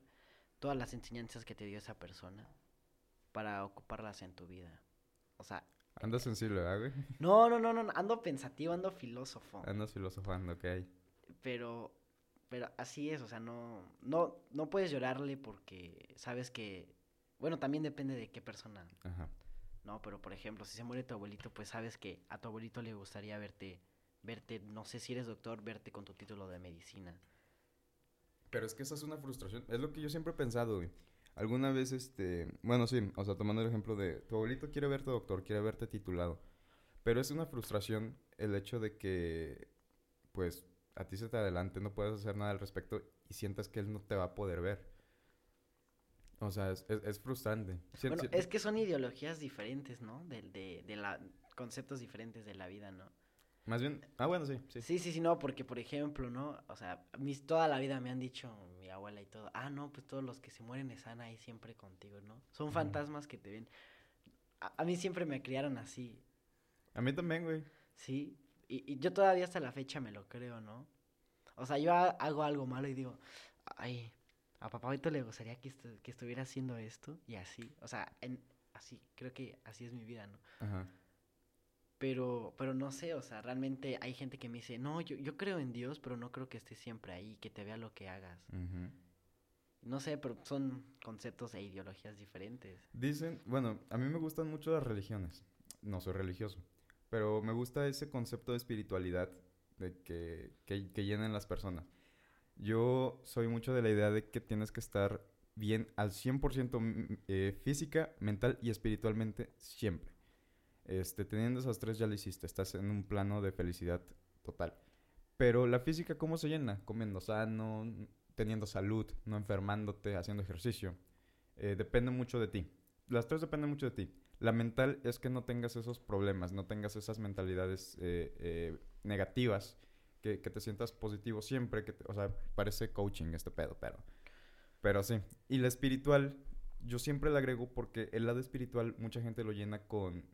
todas las enseñanzas que te dio esa persona para ocuparlas en tu vida. O sea, Andas sensible, ¿verdad, güey? no, no, no, no, ando pensativo, ando filósofo. Andas filosofando, ok. pero pero así es, o sea, no no no puedes llorarle porque sabes que bueno, también depende de qué persona, Ajá. ¿no? Pero por ejemplo, si se muere tu abuelito, pues sabes que a tu abuelito le gustaría verte verte, no sé si eres doctor, verte con tu título de medicina. Pero es que esa es una frustración. Es lo que yo siempre he pensado, güey. Alguna vez, este... Bueno, sí, o sea, tomando el ejemplo de... Tu abuelito quiere verte doctor, quiere verte titulado. Pero es una frustración el hecho de que, pues, a ti se te adelante, no puedes hacer nada al respecto y sientas que él no te va a poder ver. O sea, es, es- es frustrante. Si- Bueno, si- es que son ideologías diferentes, ¿no? De, de, de la conceptos diferentes de la vida, ¿no? Más bien... Ah, bueno, sí, sí. Sí, sí, sí, no, porque por ejemplo, ¿no? O sea, mis, toda la vida me han dicho mi abuela y todo, ah, no, pues todos los que se mueren están ahí siempre contigo, ¿no? Son fantasmas que te ven. A, a mí siempre me criaron así, A mí también, güey. ¿sí? Y, y yo todavía hasta la fecha me lo creo, ¿no? O sea, yo ha- hago algo malo y digo, ay, a papá ahorita le gustaría que, estu- que estuviera haciendo esto y así. O sea, en, así, creo que así es mi vida, ¿no? Ajá. Pero, pero no sé, o sea, realmente hay gente que me dice, no, yo, yo creo en Dios, pero no creo que esté siempre ahí, que te vea lo que hagas. No sé, pero son conceptos e ideologías diferentes. Dicen, bueno, a mí me gustan mucho las religiones. No soy religioso, pero me gusta ese concepto de espiritualidad de que, que, que llenen las personas. Yo soy mucho de la idea de que tienes que estar bien al 100% mm, eh, física, mental y espiritualmente siempre. Este, teniendo esas tres ya lo hiciste, estás en un plano de felicidad total. Pero la física, ¿cómo se llena? Comiendo sano, teniendo salud, no enfermándote, haciendo ejercicio. Eh, depende mucho de ti. Las tres dependen mucho de ti. La mental es que no tengas esos problemas, no tengas esas mentalidades eh, eh, negativas, que, que, te sientas positivo siempre, que o sea, parece coaching este pedo, pero, pero sí. Y la espiritual, yo siempre le agrego porque el lado espiritual mucha gente lo llena con,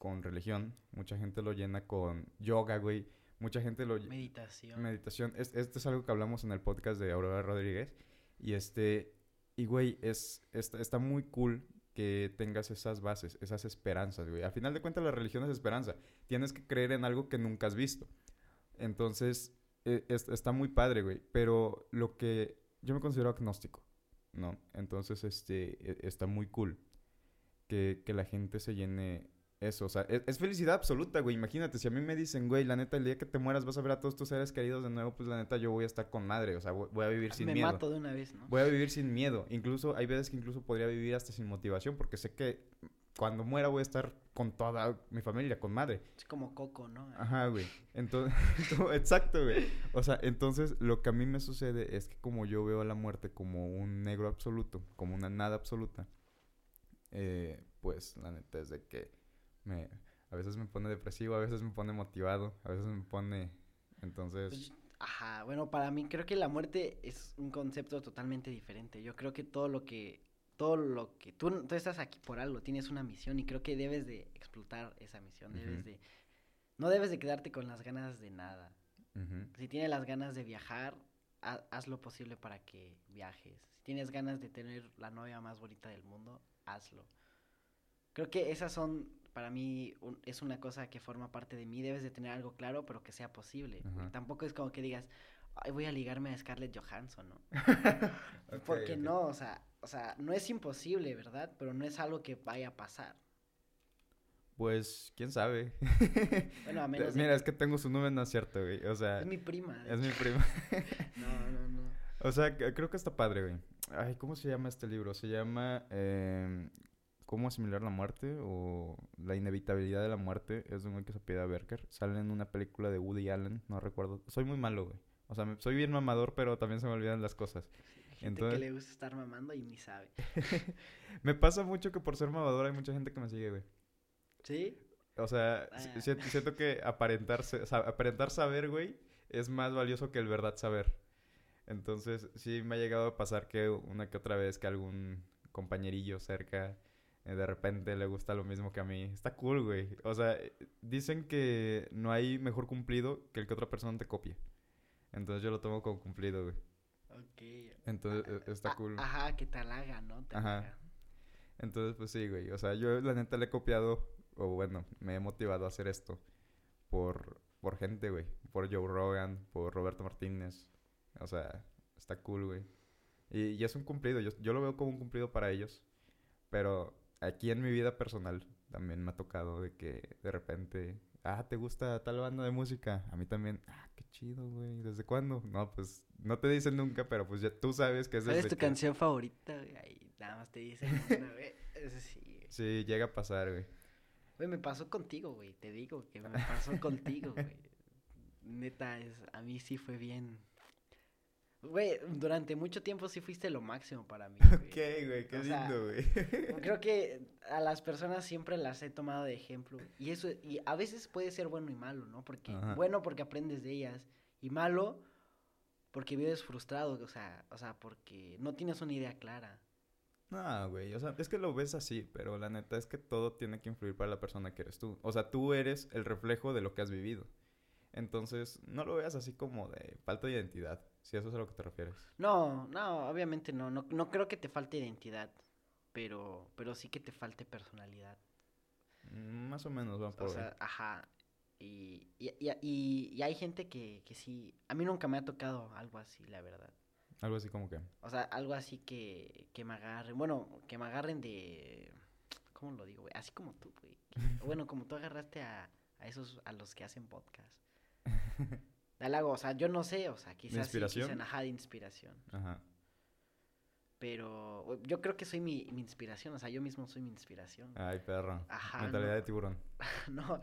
con religión, mucha gente lo llena con yoga, güey, mucha gente lo... Meditación. Meditación. Es, esto es algo que hablamos en el podcast de Aurora Rodríguez. Y este, y güey, es, está, está muy cool que tengas esas bases, esas esperanzas, güey. Al final de cuentas la religión es esperanza. Tienes que creer en algo que nunca has visto. Entonces, e, está muy padre, güey. Pero lo que yo me considero agnóstico, ¿no? Entonces, este, e, está muy cool que, que la gente se llene eso, o sea, es, felicidad absoluta, güey. Imagínate, si a mí me dicen, güey, la neta, el día que te mueras vas a ver a todos tus seres queridos de nuevo, pues la neta, yo voy a estar con madre. O sea, voy, a vivir sin miedo. Me mato de una vez, ¿no? Voy a vivir sin miedo. Incluso, hay veces que incluso podría vivir hasta sin motivación, porque sé que cuando muera voy a estar con toda mi familia, con madre. Es como Coco, ¿no? Ajá, güey. Entonces, exacto, güey. O sea, entonces lo que a mí me sucede es que como yo veo a la muerte como un negro absoluto, como una nada absoluta, eh, pues la neta es de que me a veces me pone depresivo, a veces me pone motivado, a veces me pone... Entonces... Pues, ajá, bueno, para mí creo que la muerte es un concepto totalmente diferente. Yo creo que todo lo que... Todo lo que... Tú, tú estás aquí por algo, tienes una misión y creo que debes de explotar esa misión. Debes de... No debes de quedarte con las ganas de nada. Si tienes las ganas de viajar, haz lo posible para que viajes. Si tienes ganas de tener la novia más bonita del mundo, hazlo. Creo que esas son para mí es una cosa que forma parte de mí. Debes de tener algo claro, pero que sea posible. Tampoco es como que digas, Ay, voy a ligarme a Scarlett Johansson, ¿no? Porque no, o sea, o sea, no es imposible, ¿verdad? Pero no es algo que vaya a pasar. Pues, quién sabe. bueno, a menos. Mira, es que tengo su número, no es cierto, güey. O sea. Es mi prima. Es mi prima. no, no, no. O sea, creo que está padre, güey. Ay, ¿cómo se llama este libro? Se llama eh, cómo asimilar la muerte o la inevitabilidad de la muerte es de un güey que se pide a Berker. Sale en una película de Woody Allen, no recuerdo. Soy muy malo, güey. O sea, soy bien mamador, pero también se me olvidan las cosas. Gente Entonces... que le gusta estar mamando y ni sabe. me pasa mucho que por ser mamador hay mucha gente que me sigue, güey. ¿Sí? O sea, ah. siento, que aparentar, aparentar saber, güey, es más valioso que el verdad saber. Entonces, sí me ha llegado a pasar que una que otra vez que algún compañerillo cerca de repente le gusta lo mismo que a mí. Está cool, güey. O sea, dicen que no hay mejor cumplido que el que otra persona te copie. Entonces yo lo tomo como cumplido, güey. Ok. Entonces ah, e, está ah, cool. Ajá, que te halaga, ¿no? ajá. Entonces, pues sí, güey. O sea, yo la neta le he copiado, o bueno, me he motivado a hacer esto por, por gente, güey. Por Joe Rogan, por Roberto Martínez. O sea, está cool, güey. Y, y, es un cumplido. Yo, yo lo veo como un cumplido para ellos. Pero aquí en mi vida personal también me ha tocado de que de repente, ah, ¿te gusta tal banda de música? A mí también, ah, qué chido, güey, ¿desde cuándo? No, pues no te dicen nunca, pero pues ya tú sabes que es ¿Cuál es tu canción favorita? Güey? Ahí nada más te dicen una vez. Sí, sí, llega a pasar, güey. Güey, me pasó contigo, güey, te digo que me pasó contigo, güey. Neta, es, a mí sí fue bien Güey, durante mucho tiempo sí fuiste lo máximo para mí. Güey. Ok, güey, qué lindo, güey. Creo que a las personas siempre las he tomado de ejemplo. Y eso, y a veces puede ser bueno y malo, ¿no? Porque, bueno porque aprendes de ellas. Y malo porque vives frustrado, o sea, o sea, porque no tienes una idea clara. No, güey, o sea, es que lo ves así, pero la neta es que todo tiene que influir para la persona que eres tú. O sea, tú eres el reflejo de lo que has vivido. Entonces, no lo veas así como de falta de identidad. Si eso es a lo que te refieres. No, no, obviamente no. No, no creo que te falte identidad, pero, pero sí que te falte personalidad. Más o menos, va por O sea, ajá. Y, y, y, y, hay gente que, que sí. A mí nunca me ha tocado algo así, la verdad. Algo así como que. O sea, algo así que, que me agarren. Bueno, que me agarren de. ¿Cómo lo digo, güey? Así como tú, güey. bueno, como tú agarraste a, a esos, a los que hacen podcast. De o sea, yo no sé, o sea, quizás ¿De inspiración? Sí, ajá, de inspiración. Ajá. Pero yo creo que soy mi, mi, inspiración, o sea, yo mismo soy mi inspiración. Ay, perro. Ajá. Mentalidad de tiburón. no,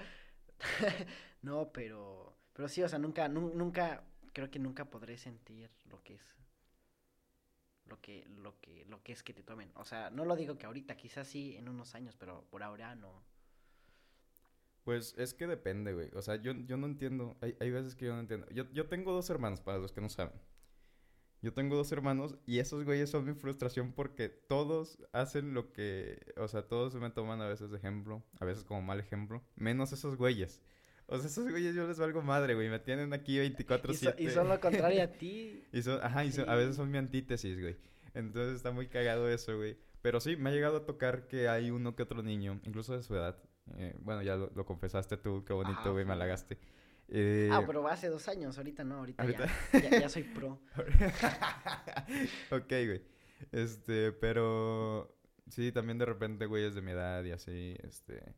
no, pero, pero sí, o sea, nunca, nunca, creo que nunca podré sentir lo que es lo que, lo que, lo que es que te tomen. O sea, no lo digo que ahorita, quizás sí en unos años, pero por ahora no. Pues es que depende, güey. O sea, yo, yo no entiendo. Hay, hay veces que yo no entiendo. Yo, yo tengo dos hermanos, para los que no saben. Yo tengo dos hermanos y esos güeyes son mi frustración porque todos hacen lo que... O sea, todos me toman a veces de ejemplo, a veces como mal ejemplo, menos esos güeyes. O sea, esos güeyes yo les valgo madre, güey. Me tienen aquí 24-7. Y, son lo contrario a ti. y son, ajá, y a veces son mi antítesis, güey. Entonces está muy cagado eso, güey. Pero sí, me ha llegado a tocar que hay uno que otro niño, incluso de su edad. Eh, bueno, ya lo, confesaste tú, qué bonito, güey, me halagaste. Eh, ah, pero hace dos años, ahorita no, ahorita, Ya, ya, soy pro. ok, güey. Este, pero sí, también de repente, güey, es de mi edad y así, este...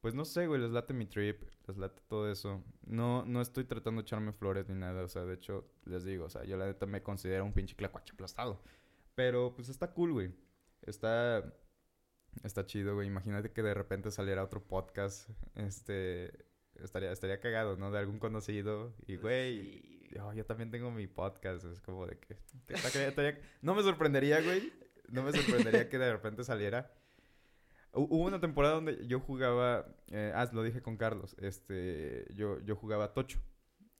Pues no sé, güey, les late mi trip, les late todo eso. No, no estoy tratando de echarme flores ni nada, o sea, de hecho, les digo, o sea, yo la neta me considero un pinche clacuache aplastado. Pero, pues está cool, güey. Está... Está chido, güey. Imagínate que de repente saliera otro podcast, este... Estaría, estaría cagado, ¿no? De algún conocido. Y, güey, yo, también tengo mi podcast. Es como de que... no me sorprendería, güey. No me sorprendería que de repente saliera Hubo una temporada donde yo jugaba, eh, ah, lo dije con Carlos, este, yo, yo jugaba tocho.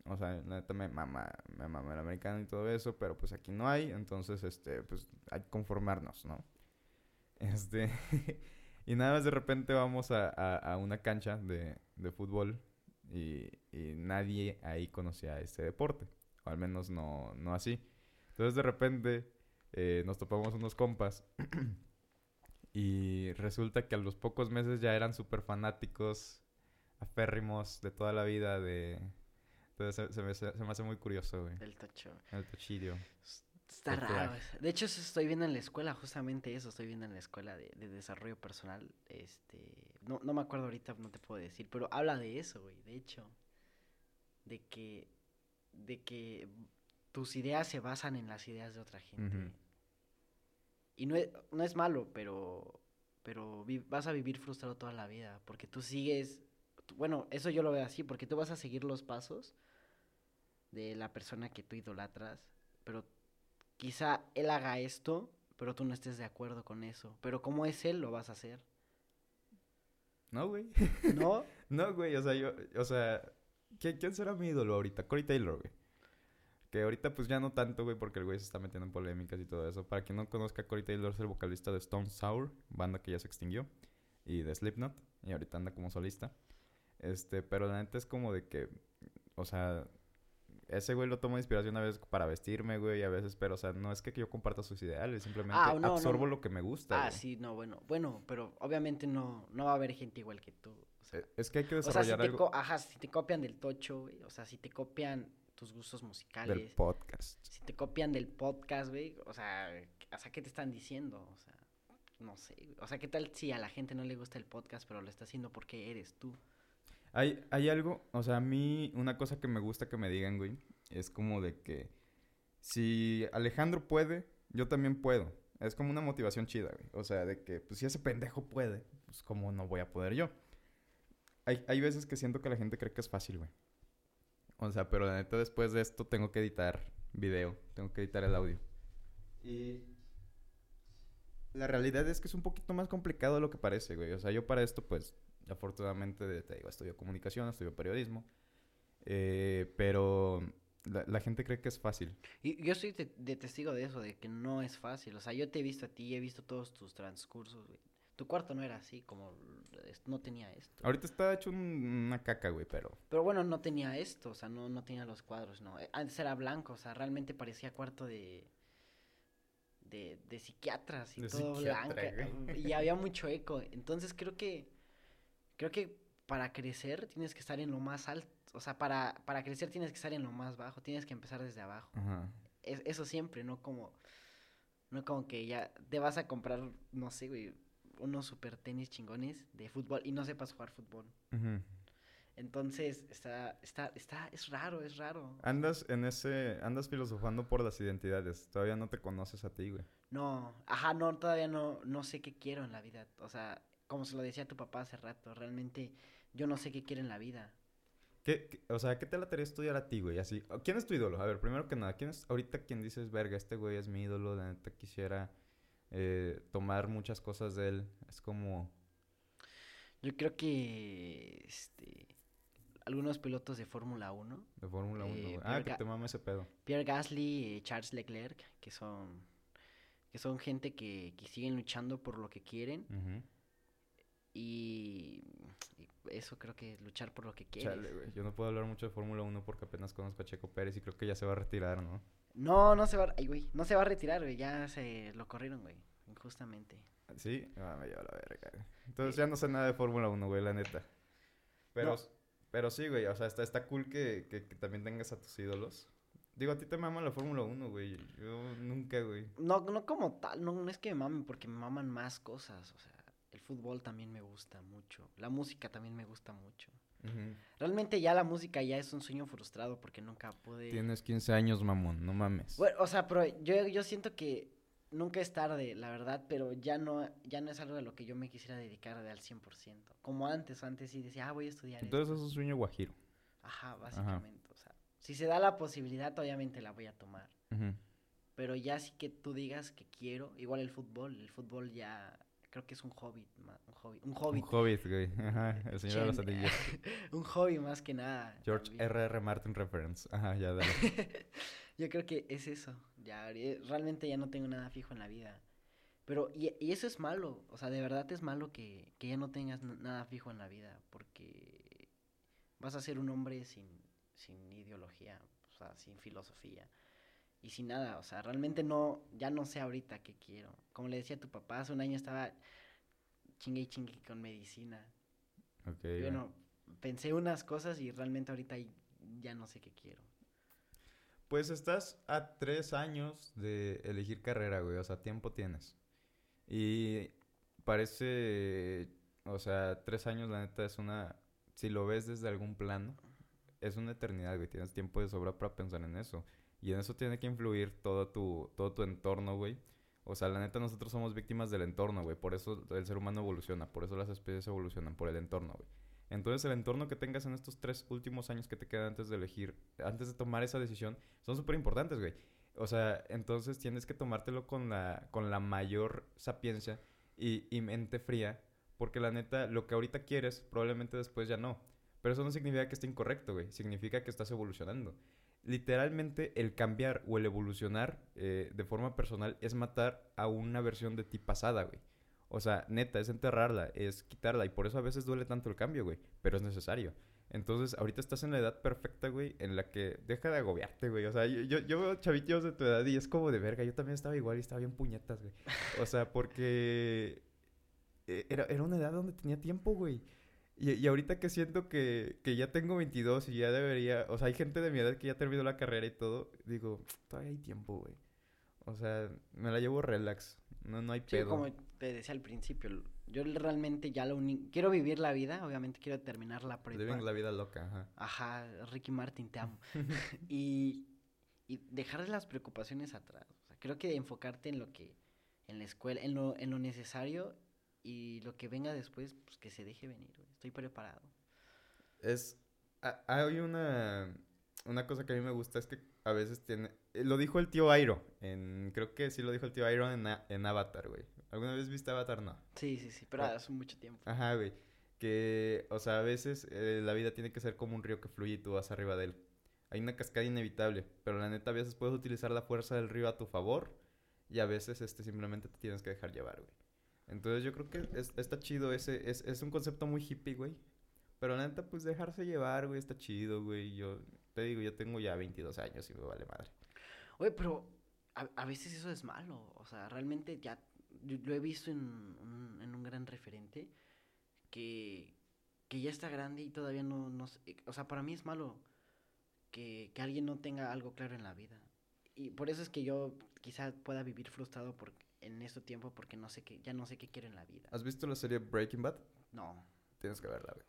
O sea, la neta me mama, me mama el americano y todo eso, pero pues aquí no hay, entonces, este, pues hay que conformarnos, ¿no? Este, y nada más de repente vamos a, a, una cancha de, de fútbol y, y, nadie ahí conocía este deporte, o al menos no, no así. Entonces de repente eh, nos topamos unos compas Y resulta que a los pocos meses ya eran súper fanáticos, aférrimos de toda la vida de... Entonces se, me, se, me, hace muy curioso, güey. El tocho. El tochidio. Está raro. De hecho, estoy viendo en la escuela, justamente eso, estoy viendo en la escuela de, de desarrollo personal. Este, no, no me acuerdo ahorita, no te puedo decir, pero habla de eso, güey, de hecho. De que, de que tus ideas se basan en las ideas de otra gente. Y no es, no es malo, pero, pero vas a vivir frustrado toda la vida, porque tú sigues, bueno, eso yo lo veo así, porque tú vas a seguir los pasos de la persona que tú idolatras, pero quizá él haga esto, pero tú no estés de acuerdo con eso, pero como es él, lo vas a hacer. No, güey. ¿No? no, güey, o sea, yo, o sea, ¿quién, será mi ídolo ahorita? Corey Taylor, güey. Que ahorita pues ya no tanto, güey, porque el güey se está metiendo en polémicas y todo eso. Para quien no conozca, Corey Taylor es el vocalista de Stone Sour, banda que ya se extinguió, y de Slipknot, y ahorita anda como solista. Este, pero la neta es como de que, o sea, ese güey lo tomo inspiración a veces para vestirme, güey, a veces, pero, o sea, no es que yo comparta sus ideales, simplemente ah, absorbo lo que me gusta. Ah, sí, no, bueno, bueno, pero obviamente no, no va a haber gente igual que tú. Eh, es que hay que desarrollar o sea, si Te ajá, si te copian del tocho, güey, o sea, si te copian tus gustos musicales. Del podcast. Si te copian del podcast, güey, o sea, o sea, ¿qué te están diciendo? O sea, no sé, o sea, ¿qué tal si a la gente no le gusta el podcast, pero lo está haciendo porque eres tú? Hay, hay algo, o sea, a mí una cosa que me gusta que me digan, güey, es como de que si Alejandro puede, yo también puedo. Es como una motivación chida, güey. O sea, de que, pues si ese pendejo puede, pues cómo no voy a poder yo. Hay, hay veces que siento que la gente cree que es fácil, güey. O sea, pero la neta después de esto tengo que editar video, tengo que editar el audio. Y la realidad es que es un poquito más complicado de lo que parece, güey. O sea, yo para esto, pues, afortunadamente, te digo, estudio comunicación, estudio periodismo. Eh, pero la, gente cree que es fácil. Y yo soy de, testigo de eso, de que no es fácil. O sea, yo te he visto a ti, he visto todos tus transcursos, güey. Tu cuarto no era así, como no tenía esto. Ahorita está hecho una caca, güey, pero... Pero bueno, no tenía esto, o sea, no, no tenía los cuadros, no. Antes era blanco, o sea, realmente parecía cuarto de... De, de psiquiatras y todo blanco. Y había mucho eco. Entonces creo que... Creo que para crecer tienes que estar en lo más alto. O sea, para, para crecer tienes que estar en lo más bajo. Tienes que empezar desde abajo. eso siempre, no como... No como que ya te vas a comprar, no sé, güey unos super tenis chingones de fútbol y no sepas jugar fútbol. Entonces, está, está, está, es raro, es raro. Andas en ese, andas filosofando por las identidades. Todavía no te conoces a ti, güey. No, ajá, no, todavía no, no sé qué quiero en la vida. O sea, como se lo decía tu papá hace rato, realmente yo no sé qué quiero en la vida. ¿Qué, o sea, ¿qué te la estudiar a ti, güey? Así, ¿quién es tu ídolo? A ver, primero que nada, ¿quién es ahorita quien dices, verga, este güey es mi ídolo, la neta quisiera eh, tomar muchas cosas de él? Es como... Yo creo que, este, algunos pilotos de Fórmula 1. De Fórmula 1, eh, Ah, que te mame ese pedo. Pierre Gasly, y Charles Leclerc, que son, que son gente que, que siguen luchando por lo que quieren. Y eso creo que luchar por lo que quieres. Chale, güey. Yo no puedo hablar mucho de Fórmula 1 porque apenas conozco a Checo Pérez y creo que ya se va a retirar, ¿no? No, no se va, ay, güey, no se va a retirar, güey, ya se lo corrieron, güey, injustamente. Sí, ah, me lleva la verga. Entonces ya no sé nada de Fórmula 1, güey, la neta. Pero, pero sí, güey, o sea, está, está cool que, que, también tengas a tus ídolos. Digo, a ti te mama la Fórmula 1, güey. Yo nunca, güey. No, no como tal, no, no es que me mamen porque me maman más cosas, o sea el fútbol también me gusta mucho, la música también me gusta mucho. Realmente ya la música ya es un sueño frustrado porque nunca pude... Tienes 15 años, mamón, no mames. Bueno, o sea, pero yo, yo siento que nunca es tarde, la verdad, pero ya no, ya no es algo de lo que yo me quisiera dedicar de al 100%. Como antes, antes sí decía, ah, voy a estudiar. Entonces es un sueño guajiro. Ajá, básicamente. O sea, si se da la posibilidad, obviamente la voy a tomar. Pero ya sí que tú digas que quiero, igual el fútbol, el fútbol ya creo que es un hobby, un hobby, un hobby. Un hobbit, güey. Ajá, el señor de los anillos. un hobby más que nada. George R.R. R. Martin reference. Ajá, ya dale. Yo creo que es eso. Ya realmente ya no tengo nada fijo en la vida. Pero y, y eso es malo, o sea, de verdad es malo que, que ya no tengas nada fijo en la vida, porque vas a ser un hombre sin, sin ideología, o sea, sin filosofía y sin nada, o sea, realmente no, ya no sé ahorita qué quiero. Como le decía a tu papá, hace un año estaba chingue y chingue con medicina. Ok. bueno, pensé unas cosas y realmente ahorita ya no sé qué quiero. Pues estás a tres años de elegir carrera, güey, o sea, tiempo tienes. Y parece, o sea, tres años la neta es una, si lo ves desde algún plano, es una eternidad, güey, tienes tiempo de sobra para pensar en eso. Y en eso tiene que influir todo tu, todo tu entorno, güey. O sea, la neta, nosotros somos víctimas del entorno, güey. Por eso el ser humano evoluciona. Por eso las especies evolucionan, por el entorno, güey. Entonces, el entorno que tengas en estos tres últimos años que te quedan antes de elegir, antes de tomar esa decisión, son súper importantes, güey. O sea, entonces tienes que tomártelo con la, con la mayor sapiencia y, y mente fría. Porque la neta, lo que ahorita quieres, probablemente después ya no. Pero eso no significa que esté incorrecto, güey. Significa que estás evolucionando literalmente el cambiar o el evolucionar eh, de forma personal es matar a una versión de ti pasada, güey. O sea, neta, es enterrarla, es quitarla. Y por eso a veces duele tanto el cambio, güey. Pero es necesario. Entonces, ahorita estás en la edad perfecta, güey, en la que deja de agobiarte, güey. O sea, yo, yo, veo chavitos de tu edad y es como de verga. Yo también estaba igual y estaba bien puñetas, güey. O sea, porque eh, era, era una edad donde tenía tiempo, güey. Y, ahorita que siento que, que, ya tengo 22 y ya debería... O sea, hay gente de mi edad que ya terminó la carrera y todo. Digo, todavía hay tiempo, güey. O sea, me la llevo relax. No, no hay pedo. Sí, como te decía al principio, yo realmente ya lo único... Quiero vivir la vida, obviamente quiero terminar la prepa. Viven la vida loca, ajá. Ajá, Ricky Martin, te amo. y, y dejar las preocupaciones atrás. O sea, creo que enfocarte en lo que... En la escuela, en lo, en lo necesario y lo que venga después, pues que se deje venir, Estoy preparado. Es. hay una. Una cosa que a mí me gusta es que a veces tiene. Eh, lo dijo el tío Airo. En, creo que sí lo dijo el tío Airo en, en Avatar, güey. ¿Alguna vez viste Avatar? No. Sí, sí, sí. Pero hace mucho tiempo. Ajá, güey. Que, o sea, a veces eh, la vida tiene que ser como un río que fluye y tú vas arriba de él. Hay una cascada inevitable, pero la neta a veces puedes utilizar la fuerza del río a tu favor y a veces este simplemente te tienes que dejar llevar, güey. Entonces yo creo que está chido ese, es, es un concepto muy hippie, güey. Pero la neta, pues dejarse llevar, güey, está chido, güey. Yo te digo, yo tengo ya 22 años y me vale madre. Oye, pero a, veces eso es malo. O sea, realmente ya lo he visto en un, en un gran referente que, que ya está grande y todavía no, no... O sea, para mí es malo que, que alguien no tenga algo claro en la vida. Y por eso es que yo quizá pueda vivir frustrado porque en este tiempo porque no sé qué, ya no sé qué quiero en la vida. ¿Has visto la serie Breaking Bad? No. Tienes que verla, güey.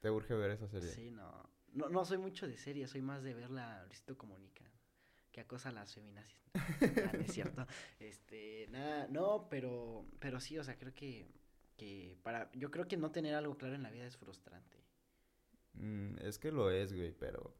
Te urge ver esa serie. Sí, no. No, no soy mucho de serie, soy más de verla Luisito Comunica. Que acosa a las feminazis. es cierto. Este, nada, no, pero, pero sí, o sea, creo que, que para, yo creo que no tener algo claro en la vida es frustrante. Mm, es que lo es, güey, pero...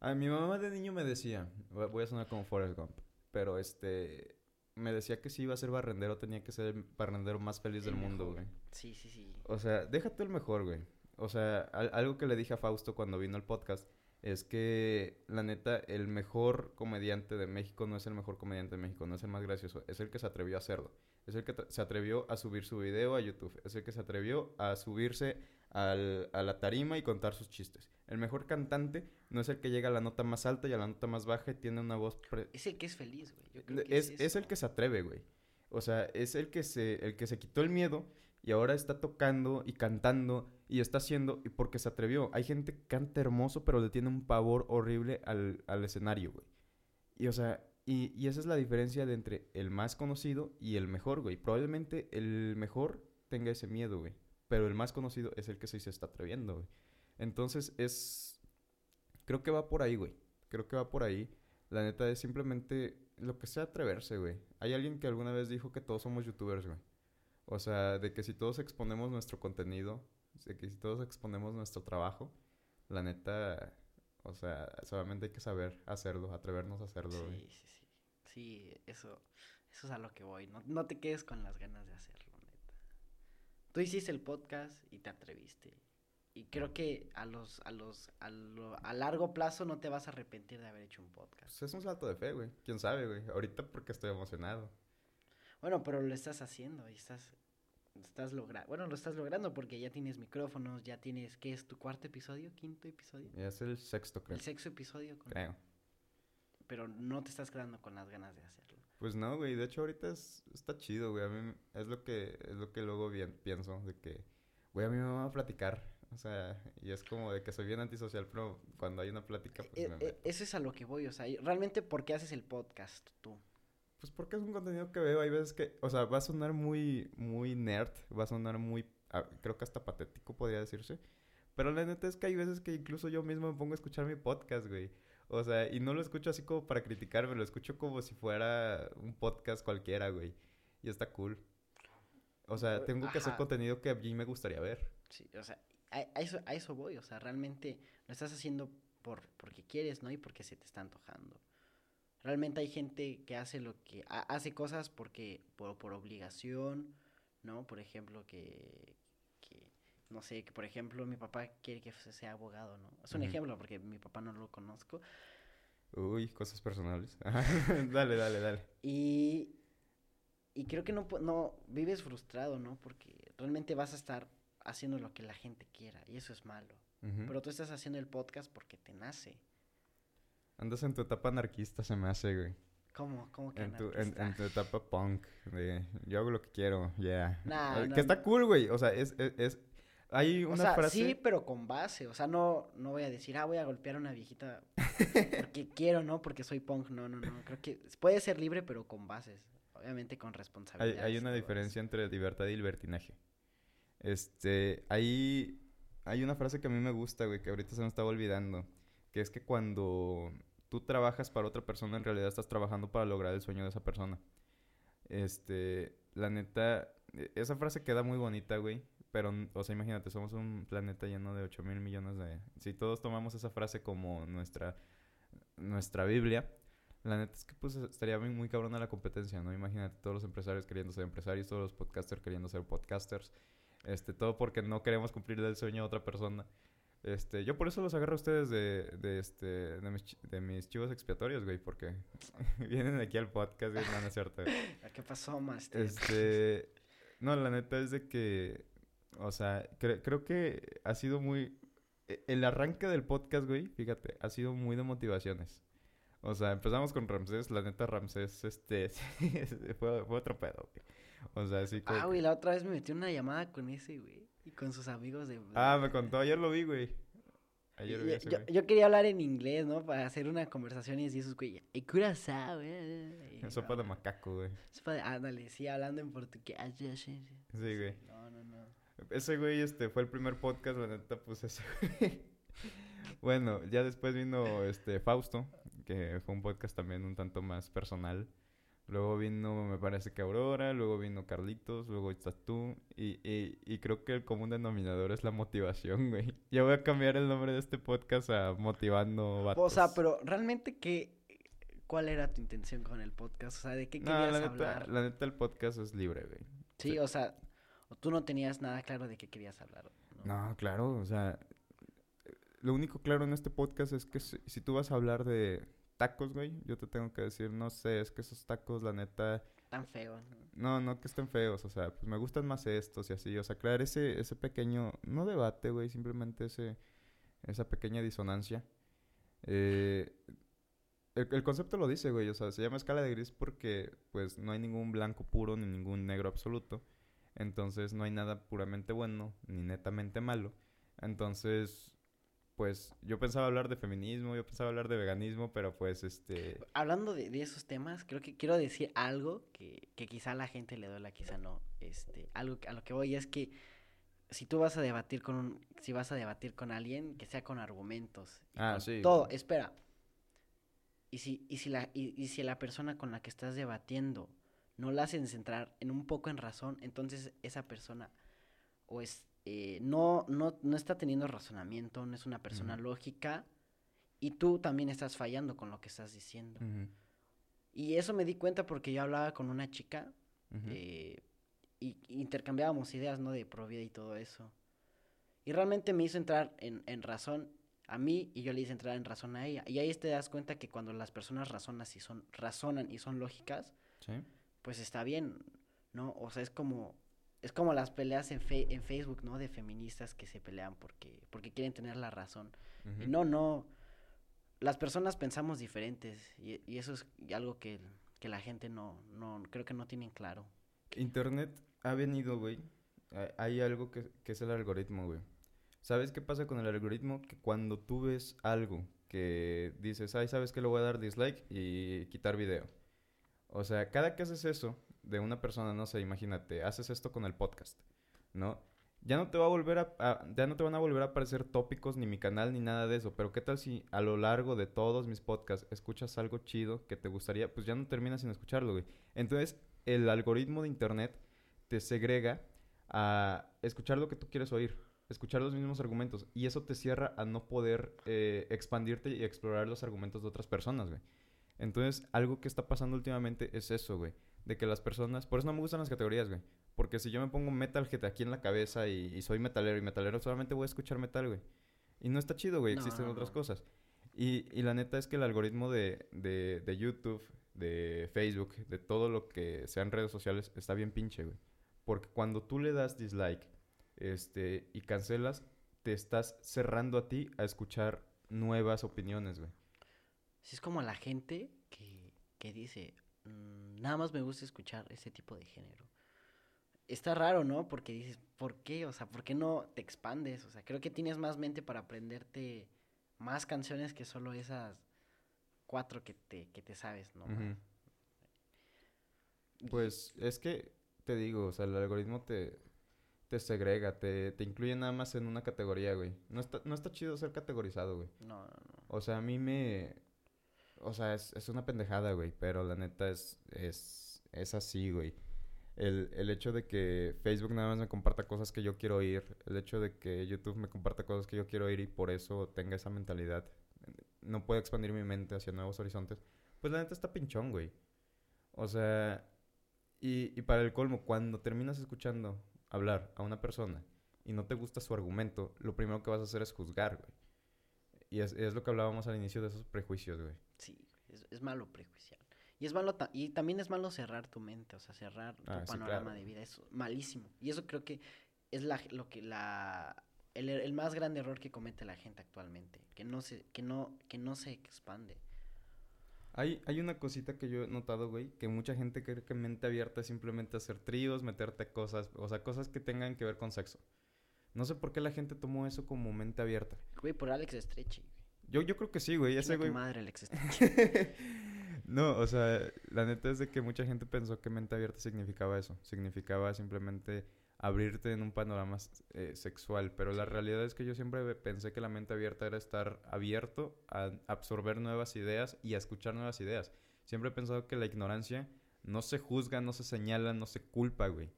A mi mamá de niño me decía, voy a sonar como Forrest Gump, pero este... Me decía que si iba a ser barrendero tenía que ser el barrendero más feliz del mundo, güey. Sí, sí, sí. O sea, déjate el mejor, güey. O sea, algo que le dije a Fausto cuando vino al podcast es que, la neta, el mejor comediante de México no es el mejor comediante de México, no es el más gracioso, es el que se atrevió a hacerlo. Es el que se atrevió a subir su video a YouTube, es el que se atrevió a subirse al, a la tarima y contar sus chistes. El mejor cantante no es el que llega a la nota más alta y a la nota más baja y tiene una voz... Es el que es feliz, güey. Es, es, es el que se atreve, güey. O sea, es el que se, el que se quitó el miedo y ahora está tocando y cantando y está haciendo y porque se atrevió. Hay gente que canta hermoso, pero le tiene un pavor horrible al, al escenario, güey. Y o sea, y, y, esa es la diferencia de entre el más conocido y el mejor, güey. Probablemente el mejor tenga ese miedo, güey. Pero el más conocido es el que se está atreviendo, güey. Entonces es... Creo que va por ahí, güey. Creo que va por ahí. La neta es simplemente lo que sea atreverse, güey. Hay alguien que alguna vez dijo que todos somos youtubers, güey. O sea, de que si todos exponemos nuestro contenido, de que si todos exponemos nuestro trabajo, la neta, o sea, solamente hay que saber hacerlo, atrevernos a hacerlo. Sí, sí, sí. Sí, eso, eso es a lo que voy. No, no te quedes con las ganas de hacerlo. Tú hiciste el podcast y te atreviste. Y creo que a los, a los, a, lo, a largo plazo no te vas a arrepentir de haber hecho un podcast. Pues es un salto de fe, güey. ¿Quién sabe, güey? Ahorita porque estoy emocionado. Bueno, pero lo estás haciendo y estás, estás logrando. Bueno, lo estás logrando porque ya tienes micrófonos, ya tienes, ¿qué es tu cuarto episodio? ¿Quinto episodio? Ya es el sexto, creo. El sexto episodio. Creo. Pero no te estás quedando con las ganas de hacerlo. Pues no, güey. De hecho, ahorita es, está chido, güey. A mí es lo que, es lo que luego bien, pienso, de que, güey, a mí me va a platicar. O sea, y es como de que soy bien antisocial, pero cuando hay una plática, pues e, e, Eso es a lo que voy, o sea, realmente, ¿por qué haces el podcast tú? Pues porque es un contenido que veo. Hay veces que, o sea, va a sonar muy, muy nerd, va a sonar muy, ah, creo que hasta patético podría decirse. Pero la neta es que hay veces que incluso yo mismo me pongo a escuchar mi podcast, güey. O sea, y no lo escucho así como para criticarme, lo escucho como si fuera un podcast cualquiera, güey. Y está cool. O sea, tengo que hacer contenido que a mí me gustaría ver. Sí, o sea, a, eso, a eso voy. O sea, realmente lo estás haciendo por, porque quieres, ¿no? Y porque se te está antojando. Realmente hay gente que hace lo que hace cosas porque por, por obligación, ¿no? Por ejemplo, que, que, no sé, que por ejemplo mi papá quiere que sea abogado, ¿no? Es un ejemplo porque mi papá no lo conozco. Uy, cosas personales. dale, dale, dale. Y, y creo que no, no vives frustrado, ¿no? Porque realmente vas a estar haciendo lo que la gente quiera y eso es malo. Pero tú estás haciendo el podcast porque te nace. Andas en tu etapa anarquista, se me hace, güey. ¿Cómo? ¿Cómo que en tu, en, tu etapa punk, de yo hago lo que quiero, yeah. Nah, que está cool, güey. O sea, es, es, hay una o sea, frase... sí, pero con base. O sea, no, no voy a decir, ah, voy a golpear a una viejita porque quiero, ¿no? Porque soy punk. No, no, no. Creo que puede ser libre, pero con bases. Obviamente con responsabilidad. Hay, hay una diferencia entre libertad y libertinaje. Este, hay, hay una frase que a mí me gusta, güey, que ahorita se me estaba olvidando. Que es que cuando tú trabajas para otra persona, en realidad estás trabajando para lograr el sueño de esa persona. Este, la neta, e, esa frase queda muy bonita, güey. Pero, o sea, imagínate, somos un planeta lleno de 8 mil millones de... Si todos tomamos esa frase como nuestra, nuestra Biblia, la neta es que pues estaría muy, muy cabrona la competencia, ¿no? Imagínate todos los empresarios queriendo ser empresarios, todos los podcasters queriendo ser podcasters. Este, todo porque no queremos cumplir el sueño de otra persona. Este, yo por eso los agarro a ustedes de, de, este, de, mis, de mis chivos expiatorios, güey, porque vienen aquí al podcast, y no, es cierto. ¿Qué pasó, más Este, no, la neta es de que, o sea, creo que ha sido muy, e, el arranque del podcast, güey, fíjate, ha sido muy de motivaciones. O sea, empezamos con Ramsés, la neta Ramsés, este, fue, fue otro pedo, güey. O sea, así que... Ah, güey, la otra vez me metí una llamada con ese, güey. Y con sus amigos de... Ah, me contó, ayer lo vi, güey. Ayer vi ese, yo, yo, quería hablar en inglés, ¿no? Para hacer una conversación y así esos güey. Y curazao, güey. Sopa de macaco, güey. Sopa de... Ándale, sí, hablando en portugués. Sí, güey. No, no, no. Ese güey, este, fue el primer podcast, la neta, pues ese güey. bueno, ya después vino, este, Fausto, que fue un podcast también un tanto más personal. Luego vino, me parece que Aurora, luego vino Carlitos, luego estás tú. Y, y, y creo que el común denominador es la motivación, güey. Ya voy a cambiar el nombre de este podcast a Motivando Vatos. O sea, pero realmente, ¿qué, ¿cuál era tu intención con el podcast? O sea, ¿de qué No, querías la neta, hablar? la neta, el podcast es libre, güey. Sí, sí. o sea, o tú no tenías nada claro de qué querías hablar. ¿no? No, claro, o sea, lo único claro en este podcast es que si, si tú vas a hablar de tacos, güey, yo te tengo que decir, no sé, es que esos tacos, la neta, Tan feo. ¿no? no, no que estén feos, o sea, pues me gustan más estos y así, o sea, crear ese, ese pequeño, no debate, güey, simplemente ese, esa pequeña disonancia. Eh, el, el concepto lo dice, güey, o sea, se llama escala de gris porque, pues, no hay ningún blanco puro ni ningún negro absoluto. Entonces, no hay nada puramente bueno ni netamente malo. Entonces, pues, yo pensaba hablar de feminismo, yo pensaba hablar de veganismo, pero pues, este... Hablando de, de esos temas, creo que quiero decir algo que, que quizá a la gente le duela, quizá no. Este, algo a lo que voy es que si tú vas a debatir con un, si vas a debatir con alguien, que sea con argumentos. y Ah, con sí. Todo, espera. Y si, y si la, y, y si la persona con la que estás debatiendo no la hacen centrar en un poco en razón, entonces esa persona o es eh, no, no, no está teniendo razonamiento, no es una persona lógica, y tú también estás fallando con lo que estás diciendo. Y eso me di cuenta porque yo hablaba con una chica eh, y y intercambiábamos ideas, ¿no? De pro vida y todo eso. Y realmente me hizo entrar en, en razón a mí y yo le hice entrar en razón a ella. Y ahí te das cuenta que cuando las personas razonan y son, razonan y son lógicas, Sí. Pues está bien, ¿no? O sea, es como, es como las peleas en, fe- en Facebook, ¿no? De feministas que se pelean porque, porque quieren tener la razón. Y no, no. Las personas pensamos diferentes y, y eso es algo que, que la gente no, no, creo que no tienen claro. Internet ha venido, güey. ha- Hay algo que, que es el algoritmo, güey. ¿Sabes qué pasa con el algoritmo? Que cuando tú ves algo que dices, ay, ¿sabes qué? Le voy a dar dislike y quitar video. O sea, cada que haces eso de una persona, no sé, imagínate, haces esto con el podcast, ¿no? Ya no te va a volver a, ya no te van a volver a aparecer tópicos ni mi canal ni nada de eso, pero ¿qué tal si a lo largo de todos mis podcasts escuchas algo chido que te gustaría? Pues ya no terminas sin escucharlo, güey. Entonces, el algoritmo de internet te segrega a escuchar lo que tú quieres oír, escuchar los mismos argumentos, y eso te cierra a no poder eh, expandirte y explorar los argumentos de otras personas, güey. Entonces, algo que está pasando últimamente es eso, güey. De que las personas... Por eso no me gustan las categorías, güey. Porque si yo me pongo metalhead aquí en la cabeza y, y soy metalero y metalero, solamente voy a escuchar metal, güey. Y no está chido, güey. No, Existen no, otras no. cosas. Y, y la neta es que el algoritmo de, de, de YouTube, de Facebook, de todo lo que sean redes sociales, está bien pinche, güey. Porque cuando tú le das dislike este, y cancelas, te estás cerrando a ti a escuchar nuevas opiniones, güey. Sí, es como la gente que, que dice, "Mm, nada más me gusta escuchar ese tipo de género. Está raro, ¿no? Porque dices, ¿por qué? O sea, ¿por qué no te expandes? O sea, creo que tienes más mente para aprenderte más canciones que solo esas cuatro que te, que te sabes, ¿no? Pues es que te digo, o sea, el algoritmo te, te segrega, te, te incluye nada más en una categoría, güey. No está, no está chido ser categorizado, güey. No, no, no. O sea, a mí me... O sea, es, es una pendejada, güey, pero la neta es, es, es así, güey. El, el hecho de que Facebook nada más me comparta cosas que yo quiero oír, el hecho de que YouTube me comparta cosas que yo quiero oír y por eso tenga esa mentalidad, no puedo expandir mi mente hacia nuevos horizontes, pues la neta está pinchón, güey. O sea, y, y para el colmo, cuando terminas escuchando hablar a una persona y no te gusta su argumento, lo primero que vas a hacer es juzgar, güey. Y es, es lo que hablábamos al inicio de esos prejuicios, güey. Sí, es, es malo prejuiciar. Y es malo ta- y también es malo cerrar tu mente, o sea, cerrar tu Ah, sí, panorama claro. de vida, es malísimo. Y eso creo que es la, lo que la el, el más grande error que comete la gente actualmente, que no se que no que no se expande. Hay, hay una cosita que yo he notado, güey, que mucha gente cree que mente abierta es simplemente hacer tríos, meterte cosas, o sea, cosas que tengan que ver con sexo. No sé por qué la gente tomó eso como mente abierta. Güey, por Alex Estrechi. Yo, yo creo que sí, güey, ese güey... madre Alex no, o sea, la neta es de que mucha gente pensó que mente abierta significaba eso. Significaba simplemente abrirte en un panorama eh, sexual. Pero la realidad es que yo siempre pensé que la mente abierta era estar abierto a absorber nuevas ideas y a escuchar nuevas ideas. Siempre he pensado que la ignorancia no se juzga, no se señala, no se culpa, güey.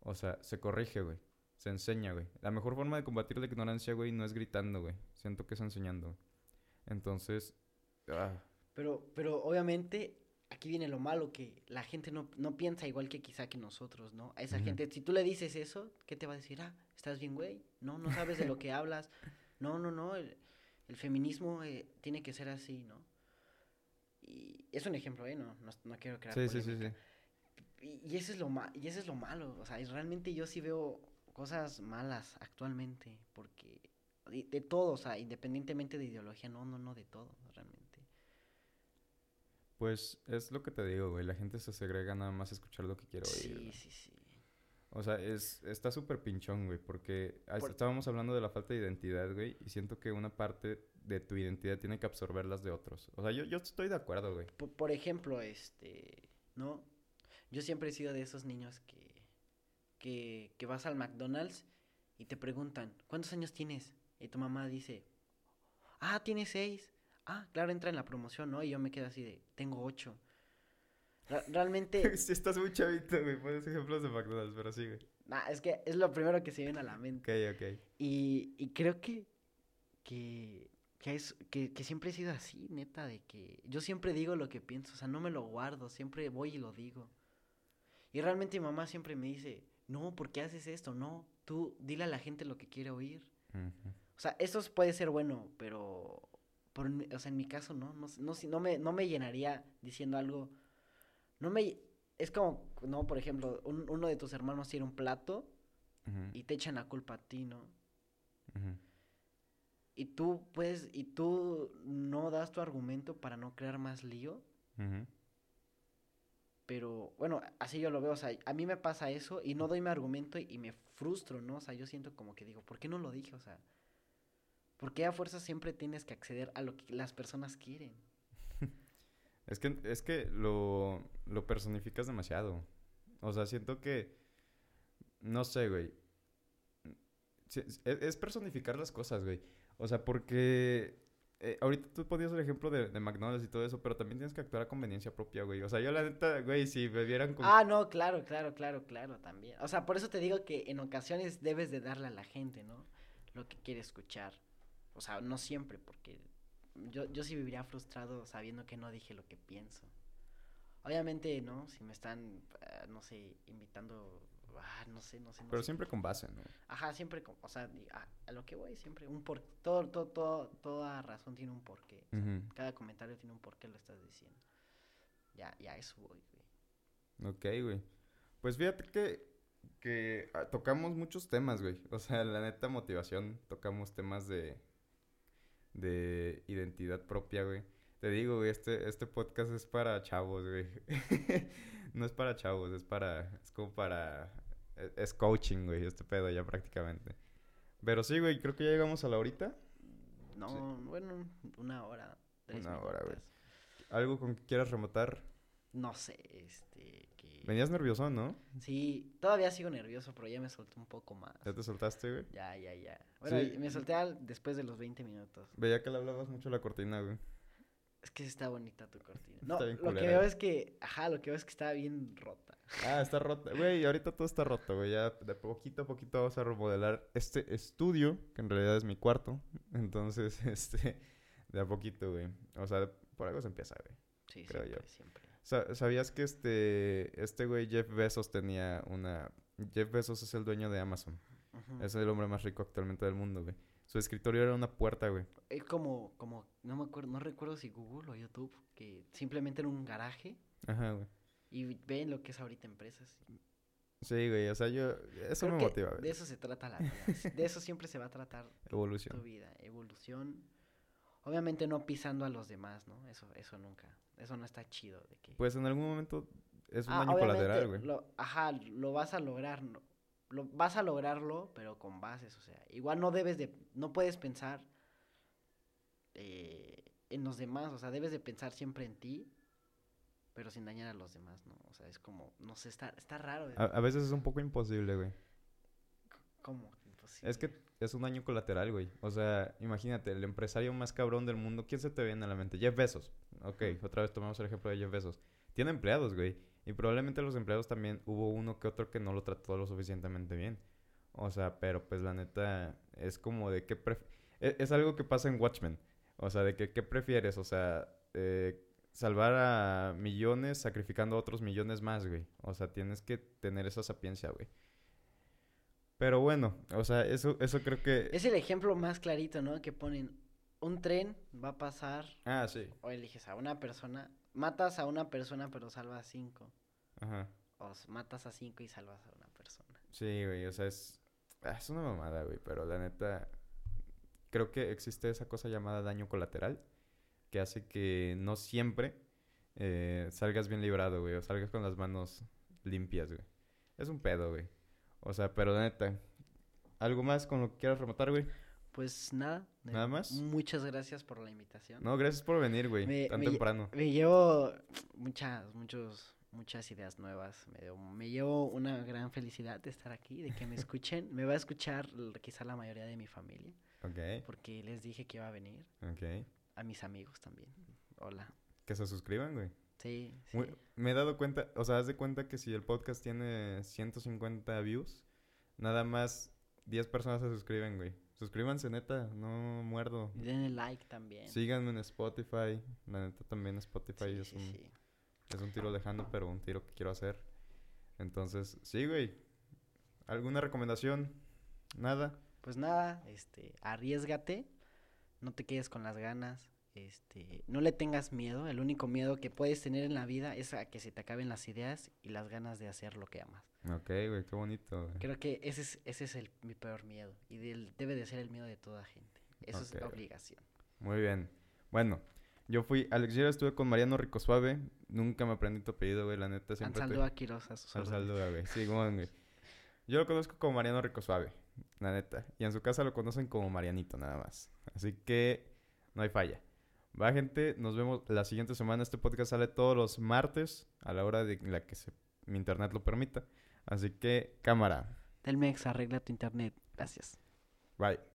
O sea, se corrige, güey. Se enseña, güey. La mejor forma de combatir la ignorancia, güey, no es gritando, güey. Siento que es enseñando. Entonces... Ah. Pero, pero obviamente aquí viene lo malo, que la gente no, no piensa igual que quizá que nosotros, ¿no? A esa gente, si tú le dices eso, ¿qué te va a decir? Ah, estás bien, güey. No, no sabes de lo que hablas. No, no, no. El, feminismo eh, tiene que ser así, ¿no? Y es un ejemplo, ¿eh? No, no, quiero crear sí, sí, sí, sí. Y, y, eso es lo y eso es lo malo. O sea, realmente yo sí veo cosas malas actualmente, porque de, de todo, o sea, independientemente de ideología, no, no, no, de todo, realmente. Pues es lo que te digo, güey. La gente se segrega nada más a escuchar lo que quiere oír. Sí, sí, sí. O sea, es, está súper pinchón, güey, porque estábamos hablando de la falta de identidad, güey, y siento que una parte de tu identidad tiene que absorber las de otros. O sea, yo, yo estoy de acuerdo, güey. Por, ejemplo, este, ¿no? Yo siempre he sido de esos niños que, que, que vas al McDonald's y te preguntan, ¿cuántos años tienes? Y tu mamá dice, ah, tienes seis ah, claro, entra en la promoción, ¿no? Y yo me quedo así de, tengo ocho. realmente... sí, estás muy chavito, güey. Pones ejemplos de McDonald's, pero sí, güey. Nah, es que es lo primero que se viene a la mente. Ok, ok. Y, y creo que, que, que, es, que, que siempre he sido así, neta, de que yo siempre digo lo que pienso, o sea, no me lo guardo, siempre voy y lo digo. Y realmente mi mamá siempre me dice, no, ¿por qué haces esto? No, tú dile a la gente lo que quiere oír. O sea, eso puede ser bueno, pero o sea, en mi caso, ¿no? No, no, no, me, no me llenaría diciendo algo. No me. Es como, no, por ejemplo, uno de tus hermanos tiene un plato y te echan la culpa a ti, ¿no? Y tú puedes, y tú no das tu argumento para no crear más lío. Pero bueno, así yo lo veo, o sea, a mí me pasa eso y no doy mi argumento y, y me frustro, ¿no? O sea, yo siento como que digo, ¿por qué no lo dije? O sea, ¿Por qué a fuerza siempre tienes que acceder a lo que las personas quieren? es que, es que lo, lo personificas demasiado. O sea, siento que. No sé, güey. Es, personificar las cosas, güey. O sea, porque. Eh, ahorita tú podías el ejemplo de, de, McDonald's y todo eso, pero también tienes que actuar a conveniencia propia, güey. O sea, yo la neta, güey, si bebieran con... Ah, no, claro, claro, claro, claro, también. O sea, por eso te digo que en ocasiones debes de darle a la gente, ¿no? Lo que quiere escuchar. O sea, no siempre, porque yo, yo sí viviría frustrado sabiendo que no dije lo que pienso. Obviamente, ¿no? Si me están, ah, no sé, invitando, ah, no sé, no sé. Pero siempre con base, ¿no? Ajá, siempre con, o sea, a, lo que voy, siempre, un por, todo, todo, todo, toda razón tiene un porqué. Cada comentario tiene un porqué, lo estás diciendo. Ya, ya eso voy, güey. Ok, güey. Pues fíjate que, que ah, tocamos muchos temas, güey. O sea, la neta motivación, tocamos temas de de identidad propia, güey. Te digo, güey, este, este podcast es para chavos, güey. no es para chavos, es para, es como para, e, es, coaching, güey, este pedo ya prácticamente. Pero sí, güey, creo que ya llegamos a la horita. No, bueno, una hora. una hora, güey. ¿Algo con que quieras remotar? No sé, este... Venías nervioso, ¿no? Sí, todavía sigo nervioso, pero ya me solté un poco más. ¿Ya te soltaste, güey? Ya, ya, ya. Bueno, me solté después de los 20 minutos. Veía que le hablabas mucho a la cortina, güey. Es que está bonita tu cortina. No, lo que veo es que, ajá, lo que veo es que está bien rota. Ah, está rota. Güey, ahorita todo está roto, güey. Ya de poquito a poquito vamos a remodelar este estudio, que en realidad es mi cuarto. Entonces, este, de a poquito, güey. O sea, por algo se empieza, güey. Sí, creo siempre, yo. siempre. ¿Sabías que este, este güey Jeff Bezos tenía una... Jeff Bezos es el dueño de Amazon. Es el hombre más rico actualmente del mundo, güey. Su escritorio era una puerta, güey. Es como, como, no me acuerdo, no recuerdo si Google o YouTube, que simplemente era un garaje. Ajá, güey. Y ven lo que es ahorita empresas. Sí, güey, o sea, yo, eso me motiva, güey. De eso se trata la vida. de eso siempre se va a tratar evolución. tu vida. Evolución. Obviamente no pisando a los demás, ¿no? Eso, eso nunca. Eso no está chido. De que... Pues en algún momento es un ah, daño colateral, güey. Ajá, lo vas a lograr. No, lo, vas a lograrlo, pero con bases. O sea, igual no debes de. No puedes pensar eh, en los demás. O sea, debes de pensar siempre en ti, pero sin dañar a los demás, ¿no? O sea, es como. No sé, está, está raro. A, a, veces es un poco imposible, güey. ¿Cómo? Imposible. Es que es un daño colateral, güey. O sea, imagínate, el empresario más cabrón del mundo, ¿quién se te viene a la mente? Jeff Bezos. Ok, otra vez tomamos el ejemplo de Jeff Bezos. tiene empleados, güey. Y probablemente los empleados también hubo uno que otro que no lo trató lo suficientemente bien. O sea, pero pues la neta es como de que... Es, es, algo que pasa en Watchmen. O sea, de que qué prefieres. O sea, eh, salvar a millones sacrificando a otros millones más, güey. O sea, tienes que tener esa sapiencia, güey. Pero bueno, o sea, eso, eso creo que... Es el ejemplo más clarito, ¿no? Que ponen un tren va a pasar. Ah, sí. O eliges a una persona, matas a una persona pero salvas a cinco. Ajá. O matas a cinco y salvas a una persona. Sí, güey, o sea, es, ah, es una mamada, güey, pero la neta, creo que existe esa cosa llamada daño colateral que hace que no siempre eh, salgas bien librado, güey, o salgas con las manos limpias, güey. Es un pedo, güey. O sea, pero neta, ¿algo más con lo que quieras rematar, güey? Pues nada. ¿Nada más? Muchas gracias por la invitación. No, gracias por venir, güey, tan temprano. Me llevo muchas, muchos, muchas ideas nuevas. Me, me, llevo una gran felicidad de estar aquí, de que me escuchen. me va a escuchar quizá la mayoría de mi familia. Ok. Porque les dije que iba a venir. Ok a mis amigos también. Hola. Que se suscriban, güey. Sí, sí. me he dado cuenta, o sea, haz de cuenta que si el podcast tiene 150 views, nada más 10 personas se suscriben, güey. Suscríbanse, neta, no muerdo. Y denle like también. Síganme en Spotify. La neta también Spotify es, un, es un tiro lejano, pero un tiro que quiero hacer. Entonces, sí, güey. ¿Alguna recomendación? ¿Nada? Pues nada, este, arriesgate no te quedes con las ganas, este, no le tengas miedo, el único miedo que puedes tener en la vida es a que se te acaben las ideas y las ganas de hacer lo que amas. Ok, güey, qué bonito. Creo que ese es, ese es el, mi peor miedo y debe de ser el miedo de toda gente. Eso es la obligación. Muy bien. Bueno, yo fui, Alex, yo estuve con Mariano Ricosuave, nunca me aprendí tu apellido, güey, la neta siempre. Ansaldoa te... Quiroz, Ansaldoa, güey, sí, güey. Yo lo conozco como Mariano Ricosuave la neta. Y en su casa lo conocen como Marianito nada más. Así que no hay falla. Va, gente, nos vemos la siguiente semana. Este podcast sale todos los martes a la hora de la que mi internet lo permita. Así que, cámara. Telmex, arregla tu internet. Gracias. Bye.